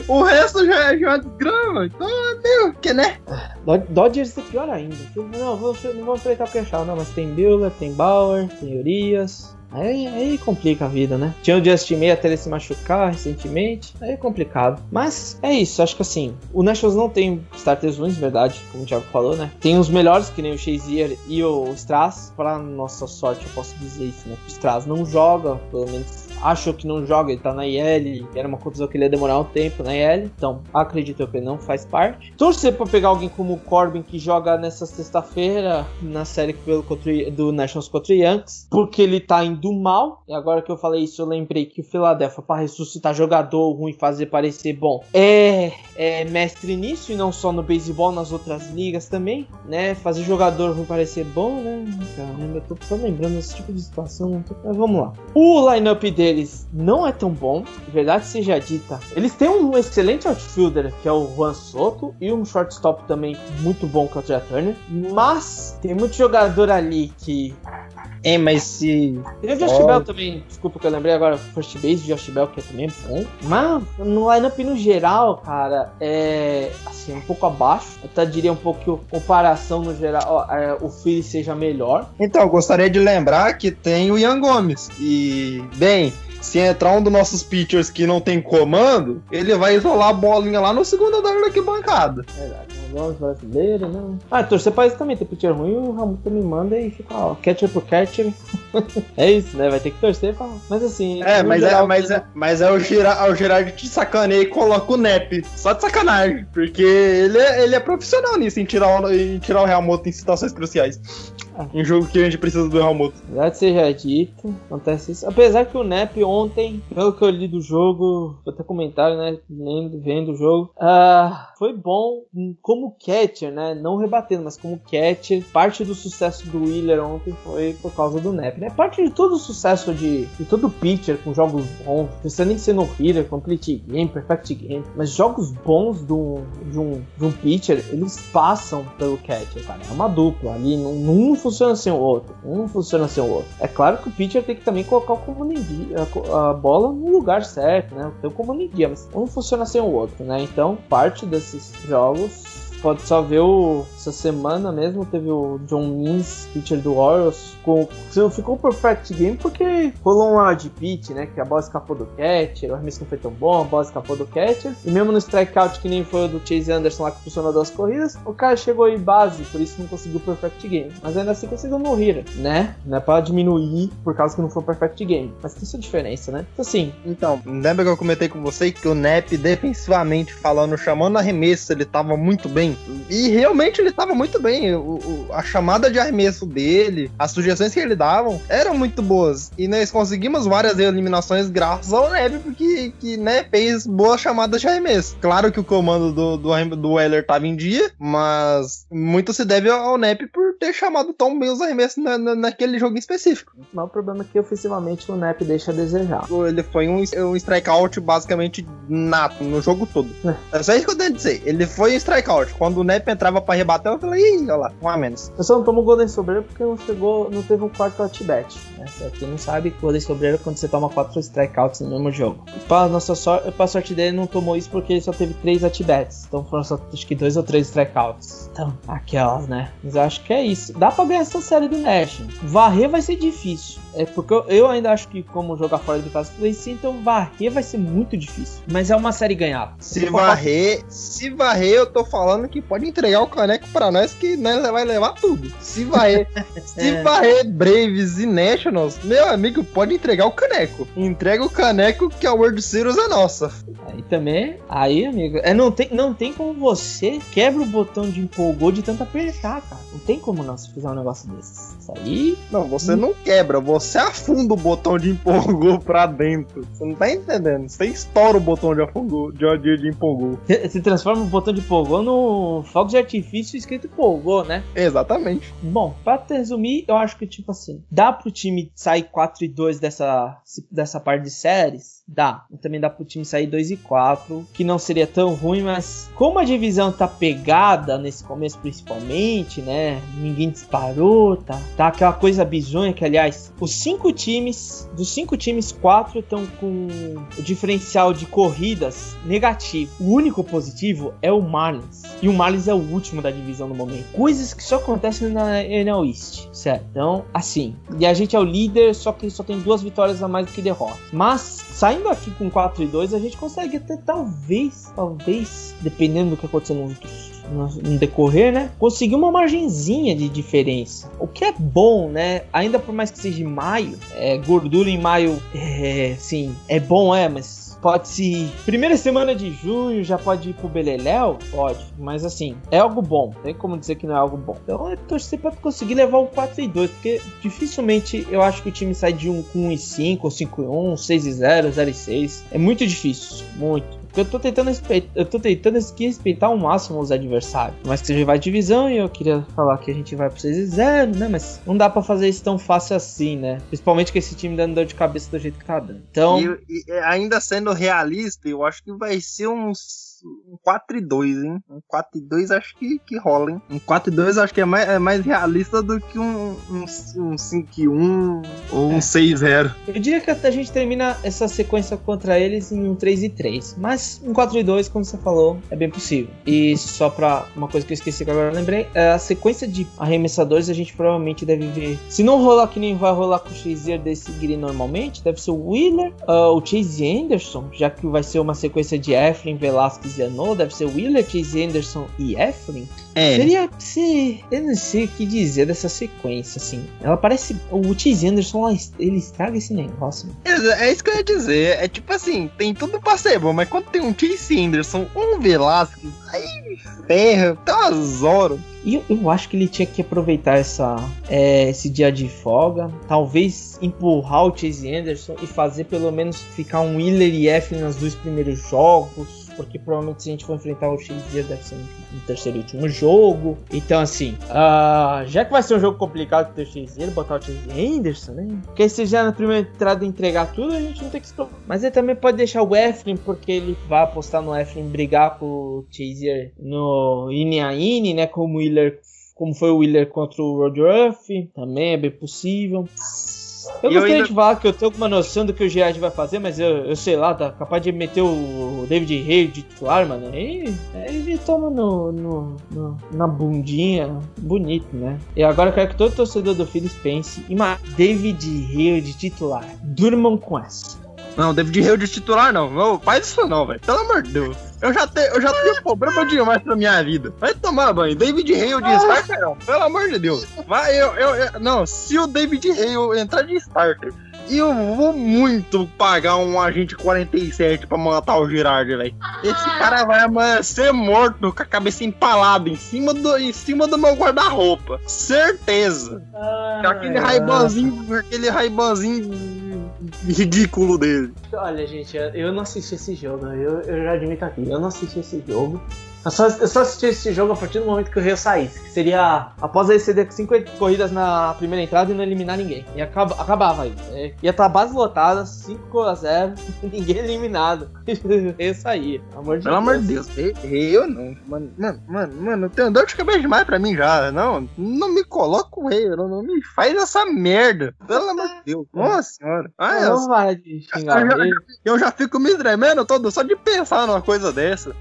o resto já, é- já é desgrama. Então é meio que, né? Do- Dodgers é pior ainda. Não, vou, não vou enfrentar o Kershaw, não, mas tem Buehler, tem Bauer, tem Urias. Aí, aí complica a vida, né? Tinha o Justin May até ele se machucar recentemente. Aí é complicado. Mas é isso, acho que assim, o Nationals não tem starters ruins, verdade, como o Thiago falou, né? Tem os melhores, que nem o Shazier e o Strass. Pra nossa sorte, eu posso dizer isso, né? O Strass não joga, pelo menos acho que não joga, ele tá na IL, era uma contusão que ele ia demorar um tempo na IL, então acredito eu que ele não faz parte. Torcer pra pegar alguém como o Corbin que joga nessa sexta-feira na série pelo contra, do Nationals contra Yankees, porque ele tá indo mal. E agora que eu falei isso, eu lembrei que o Philadelphia, pra ressuscitar jogador ruim, fazer parecer bom, é, é mestre nisso e não só no beisebol, nas outras ligas também, né? Fazer jogador ruim parecer bom, né? Caramba, eu tô só lembrando desse tipo de situação. Mas vamos lá. O lineup deles não é tão bom, de verdade seja dita. Eles têm um excelente outfielder, que é o Juan Soto, e um shortstop também muito bom, que é o Turner. Mas tem muito jogador ali que. É, mas se. Tem o Josh Oh. Bell também, desculpa que eu lembrei agora, first base, Josh Bell, que é também bom. Mas no lineup no geral, cara, é assim, um pouco abaixo. Eu até diria um pouco que a comparação no geral, ó, é, o Philly seja melhor. Então, eu gostaria de lembrar que tem o Ian Gomes. E, bem, se entrar um dos nossos pitchers que não tem comando, ele vai isolar a bolinha lá no segundo andar da arquibancada. Verdade, Brasileiro, não. Ah, torcer pra isso também, tem pitcher ruim, o Ramon me manda e fica, ó, catcher por catcher. é isso, né? Vai ter que torcer pra. Mas assim. É, mas geral, é, mas, é, mas é o, Gira, o Gerard te sacaneia e coloca o Nep. Só de sacanagem. Porque ele é, ele é profissional nisso, em tirar, o, em tirar o em situações cruciais. Em jogo que a gente precisa do Helmut. Verdade seja dito, acontece isso. Apesar que o Nep ontem, pelo que eu li do jogo, vou até comentário, né? Lendo, vendo o jogo, ah, foi bom como catcher, né? Não rebatendo, mas como catcher. Parte do sucesso do Wheeler ontem foi por causa do Nep, né? Parte de todo o sucesso de, de todo pitcher com jogos bons, precisa nem ser no hitter, complete game, perfect game, mas jogos bons do, de, um, de um pitcher, eles passam pelo catcher, cara. É uma dupla ali, não, não funciona sem o outro. Um funciona sem o outro. É claro que o pitcher tem que também colocar o comando em dia, a, bola no lugar certo, né? O comando em dia, mas um funciona sem o outro, né? Então, parte desses jogos pode só ver o. Essa semana mesmo teve o John Means, pitcher do Orioles, com, ficou perfect game porque rolou um de pitch, né? Que a bola escapou do catcher, o arremesso não foi tão bom, a bola escapou do catcher. E mesmo no strikeout, que nem foi o do Chase Anderson lá que funcionou duas corridas, o cara chegou em base, por isso não conseguiu perfect game. Mas ainda assim conseguiu no hitter, né? Não é pra diminuir por causa que não foi perfect game. Mas tem sua diferença, né? Então assim. Então, lembra que eu comentei com você que o Nep, defensivamente falando, chamando arremesso, ele tava muito bem. E realmente ele estava muito bem. O, o, a chamada de arremesso dele, as sugestões que ele davam eram muito boas. E nós conseguimos várias eliminações graças ao Neb, porque que, né, fez boas chamadas de arremesso. Claro que o comando do, do, do Weller estava em dia, mas muito se deve ao Nep por ter chamado tão bem os arremessos na, na, naquele jogo em específico. O maior problema é que ofensivamente o Nep deixa a desejar. Ele foi um, um strikeout basicamente nato no jogo todo. É, é só isso que eu tenho a dizer. Ele foi um strikeout quando o Nep entrava pra rebater, eu falei, ih, olha lá, um a menos. Eu só não tomo Golden Sobreiro porque não chegou, não teve um quarto at-bat. Né? Quem não sabe, Golden Sobreiro é quando você toma quatro strikeouts no mesmo jogo. Pra, nossa sorte, pra sorte dele, não tomou isso porque ele só teve três at-bats. Então foram só acho que dois ou três strikeouts. Então, aquelas, né? Mas eu acho que é isso. Dá pra ganhar essa série do Nash. Varrer vai ser difícil. É porque eu, eu ainda acho que, como jogar fora de casa, play sim, então varrer vai ser muito difícil. Mas é uma série ganhada. Se varrer, se varrer, eu tô falando que pode entregar o caneco pra nós, que nós vai levar tudo. Se varrer, se é. varrer Braves e Nationals, meu amigo, pode entregar o caneco. Entrega o caneco que a World Series é nossa. Aí também, aí, amigo, é, não, tem, não tem como você quebra o botão de empolgou de tanto apertar, cara. Não tem como não se fizer um negócio desses. Isso aí. Não, você não quebra, você afunda o botão de empolgou pra dentro. Você não tá entendendo. Você estoura o botão de afungou, de, de, de empolgou. Você transforma o botão de empolgou no fogo de artifício escrito empolgou, né? Exatamente. Bom, pra resumir, eu acho que, tipo assim, dá pro time sair 4 e 2 dessa, dessa parte de séries? Dá. Também dá pro time sair 2 e 4, que não seria tão ruim, mas como a divisão tá pegada nesse começo principalmente, né? Ninguém disparou, tá? Tá aquela coisa bizonha que, aliás, os cinco times, dos cinco times, quatro estão com o diferencial de corridas negativo. O único positivo é o Marlins. E o Marlins é o último da divisão no momento. Coisas que só acontecem na NL East, certo? Então, assim. E a gente é o líder, só que só tem duas vitórias a mais do que derrotas. Mas, saindo aqui com 4 e 2, a gente consegue até talvez, talvez, dependendo do que acontecer outros no decorrer, né? Conseguir uma margenzinha de diferença. O que é bom, né? Ainda por mais que seja em maio, é, gordura em maio, é, sim, é bom, é, mas pode se. Primeira semana de junho já pode ir pro Beleléu? Pode. Mas assim, é algo bom. Tem como dizer que não é algo bom. Então eu torcer pra conseguir levar o 4 e 2. Porque dificilmente eu acho que o time sai de um com 1 e 5, ou 5 e 1, 6 e 0, 0 e 6. É muito difícil. Muito. Eu tô tentando respeitar, eu tô tentando respeitar ao máximo os adversários. Mas que vai divisão e eu queria falar que a gente vai pro 6 e 0, né? Mas não dá para fazer isso tão fácil assim, né? Principalmente com esse time dando dor de cabeça do jeito que tá dando. Então, e, e ainda sendo realista, eu acho que vai ser uns um 4 e 2, hein? Um 4 e 2 acho que, que rola, hein? Um 4 e 2 acho que é mais, é mais realista do que um, um, um 5 e 1 ou um é. 6 0. Eu diria que a gente termina essa sequência contra eles em um 3 e 3. Mas um 4 e 2, como você falou, é bem possível. E só pra uma coisa que eu esqueci que agora eu lembrei, é a sequência de arremessadores a gente provavelmente deve ver. Se não rolar que nem vai rolar com o Chazier desse seguir normalmente, deve ser o Wheeler, uh, o Chase Anderson, já que vai ser uma sequência de Efren, Velasquez Zianou, deve ser Chase Anderson e Eflin. É. Seria se. Eu não sei o que dizer dessa sequência, assim. Ela parece. O Chase Anderson, ele estraga esse negócio. É, é isso que eu ia dizer. É tipo assim, tem tudo pra ser bom, mas quando tem um Chase Anderson, um Velasquez, aí ferra, uma Zoro. E eu, acho que ele tinha que aproveitar essa, é, esse dia de folga. Talvez empurrar o Chase Anderson e fazer pelo menos ficar um Wheeler e Eflin nos dois primeiros jogos. Porque provavelmente se a gente for enfrentar o Chase deve ser no terceiro e último jogo. Então assim, ah, já que vai ser um jogo complicado ter o Chase botar o Chase Anderson, né? Porque se já na primeira entrada entregar tudo, a gente não tem que se. Mas ele também pode deixar o Eflin, porque ele vai apostar no Eflin brigar com o Chaser no Ine a Ine, né? Como o Wheeler, como foi o Wheeler contra o Road Ruff, também é bem possível. Eu E eu gostaria ainda- de falar que eu tenho alguma noção do que o Giad vai fazer, mas eu, eu sei lá, tá capaz de meter o David Rey de titular, mano. Aí ele toma no, no- no- na bundinha, bonito, né? E agora eu quero que todo torcedor do Phillies pense em uma David Rey de titular. Durmam com essa. Não, David Hill de titular não. Não, faz isso não, velho. Pelo amor de Deus. Eu já, te, eu já tenho problema demais pra minha vida. Vai tomar banho. David Hill de starter não. Pelo amor de Deus. Vai, eu, eu, eu- não, se o David Hill entrar de starter, eu vou muito pagar um agente 47 pra matar o Girardi, velho. Esse cara vai amanhecer morto com a cabeça empalada em cima do, em cima do meu guarda-roupa. Certeza. Aquele raibanzinho, com aquele raibanzinho ridículo dele. Olha, gente, eu não assisti esse jogo, eu, eu já admito aqui, eu não assisti esse jogo. Eu só, eu só assisti esse jogo a partir do momento que o Rio saísse, que seria após ele ceder 50 corridas na primeira entrada e não eliminar ninguém. E acaba, acabava aí. É, ia estar base lotada, 5 a 0 ninguém eliminado. o Rio saía. Amor de Pelo amor de Deus, e- eu não. Mano, mano, mano, mano, tem dor de cabeça demais pra mim já. Não, não me coloca o rei, não, não me faz essa merda. Pelo amor de Deus. Nossa senhora. Ai, eu, Não vai de xingar eu já- eu já fico me tremendo todo só de pensar numa coisa dessa.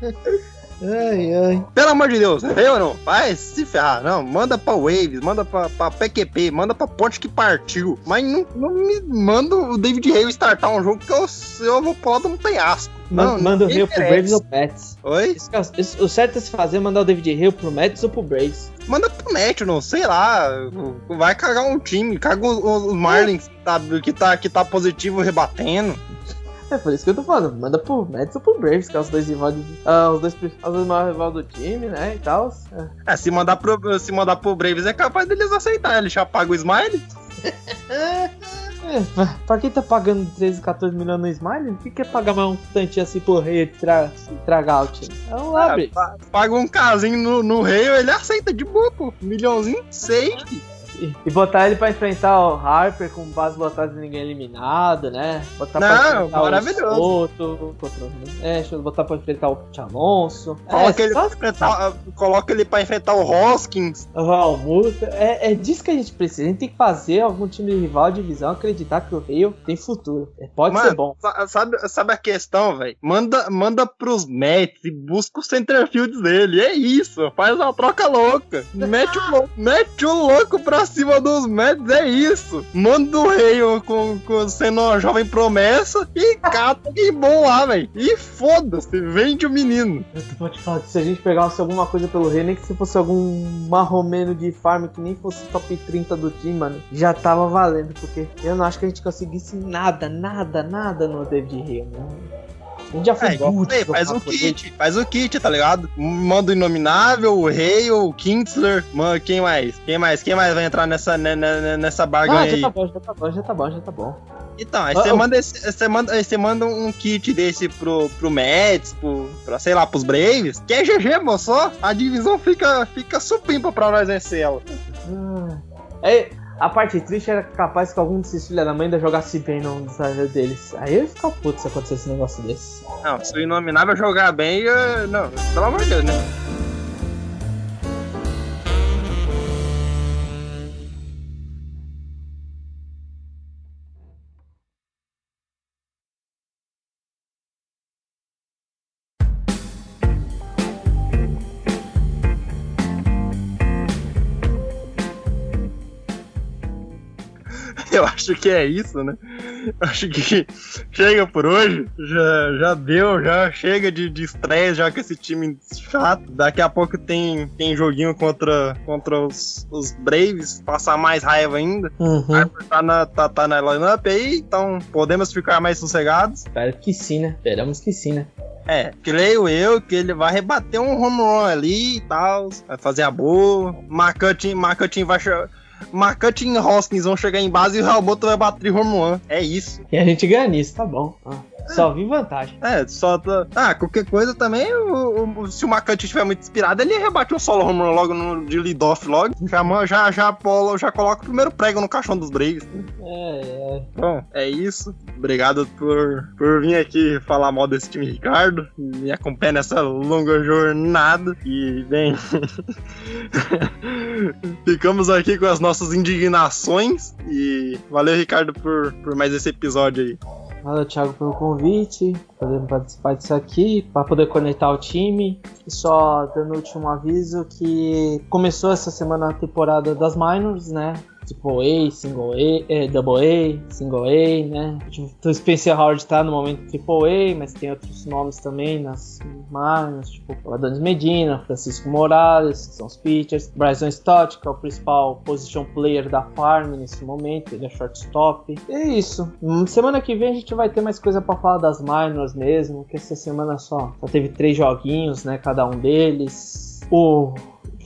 Ai, ai. Pelo amor de Deus, eu não. Vai se ferrar. Não, manda pra Waves, manda pra, pra PQP, manda pra Ponte que partiu. Mas não, não me manda o David Hale startar um jogo que eu, eu vou pular de um penhasco. Não, Manda o Rio pro. Braves ou Pets. Oi? É o- certo é se fazer é mandar o David Hill pro Mets ou pro Braves. Manda pro National, sei lá. Vai cagar um time, caga os, os Marlins que tá, que, tá, que tá positivo rebatendo. É por isso que eu tô falando, manda pro Mets ou pro Braves, que é os dois rivais do, ah, os dois, os dois maiores rivais do time, né, e tal. É. É, se mandar pro, se mandar pro Braves é capaz deles aceitar. Ele já paga o Smile. É, pra- pra quem tá pagando 13, 14 milhões no Smile, o que quer pagar mais um tantinho assim por rei tra tragar o time? Vamos lá, Braves. pa- paga um casinho no, no rei, ele aceita de boa, pô. Milhãozinho, safe. E, e botar ele pra enfrentar o Harper com base lotada e ninguém eliminado, né? Botar Não, pra maravilhoso. o Soto, o- é, botar pra enfrentar o Alonso. Coloca, é, ele só pra enfrentar, coloca ele pra enfrentar o Hoskins. o. É, é disso que a gente precisa. A gente tem que fazer algum time rival de divisão acreditar que o Rio tem futuro. É, Pode Mano, ser bom. sa- Sabe, sabe a questão, velho? Manda, manda pros Mets e busca os centerfields dele. É isso. Faz uma troca louca. Mete o, mete o louco pra cima dos Mets. É isso. Manda o rei com, com, sendo uma jovem promessa e cata que bom lá, velho. E foda-se. Vende o menino. Eu pode falar se a gente pegasse alguma coisa pelo Rei, nem que se fosse algum marromeno de farm que nem fosse top 30 do time, mano, já tava valendo, porque eu não acho que a gente conseguisse nada, nada, nada no David Hill, né? A gente já É, faz o kit, faz o kit, tá ligado? Manda o Inominável, o Rei, o Kinsler, mano, quem mais? Quem mais? Quem mais vai entrar nessa, nessa barganha Ah, aí? já tá bom, já tá bom, já tá bom, já tá bom. Então, aí Ah, você eu- manda, esse- você manda, aí você manda um kit desse pro, pro Mets, pro, pra, sei lá, pros Braves, que é GG, moço. A divisão fica, fica supimpa pra nós vencer ela. Ah. É, a parte triste era capaz que algum desses filha da mãe ainda jogasse bem no desafio deles. Aí eu ia ficar puto se acontecesse um negócio desse. Não, se o Inominável jogar bem, eu- não, pelo amor de Deus, né? Acho que é isso, né? acho que chega por hoje. Já, já deu, já chega de, de estresse, já com esse time chato. Daqui a pouco tem, tem joguinho contra, contra os, os Braves, passar mais raiva ainda. Uhum. Tá na, tá, tá na lineup aí, então podemos ficar mais sossegados. Espero que sim, né? Esperamos que sim, né? É, creio eu que ele vai rebater um home run ali e tal, vai fazer a boa. Marcantin, Marcantin vai. Marcantin e Hoskins vão chegar em base e o Realmoto vai bater run. É isso. E a gente ganha nisso, tá bom. Ah, só vi vantagem. É, só. Tá... Ah, qualquer coisa também, o, o, se o Marcantin estiver muito inspirado, ele rebate um solo home logo no, de lead-off logo. Já, já, já, polo, já coloca o primeiro prego no caixão dos Braves. É, é. Bom, é isso. Obrigado por, por vir aqui falar mal desse time, Ricardo. Me acompanha nessa longa jornada. E, bem. Ficamos aqui com as nossas indignações. E valeu, Ricardo, por, por mais esse episódio aí. Valeu, Thiago, pelo convite, poder participar disso aqui, para poder conectar o time. E só dando o último aviso que começou essa semana a temporada das minors, né? Tipo A, Single A, é, Double A, Single A, né? Tipo, o Spencer Howard tá no momento Triple A, mas tem outros nomes também nas minors, tipo o Adonis Medina, Francisco Morales, que são os pitchers, Bryson Stott, que é o principal position player da farm nesse momento, ele é shortstop. E é isso. Hum, Semana que vem a gente vai ter mais coisa para falar das minors mesmo, que essa semana só, só teve três joguinhos, né? Cada um deles. O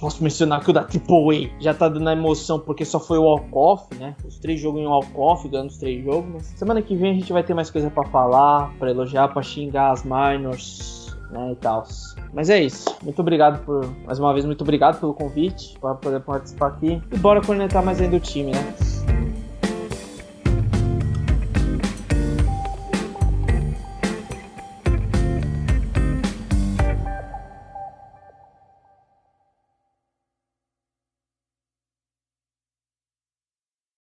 Posso mencionar que o da AAA já tá dando a emoção porque só foi o walk-off, né? Os três jogos em walk-off, ganhando os três jogos. Mas semana que vem a gente vai ter mais coisa para falar, para elogiar, para xingar as minors, né? E tal. Mas é isso. Muito obrigado por. Mais uma vez, muito obrigado pelo convite para poder participar aqui. E bora conectar mais ainda o time, né?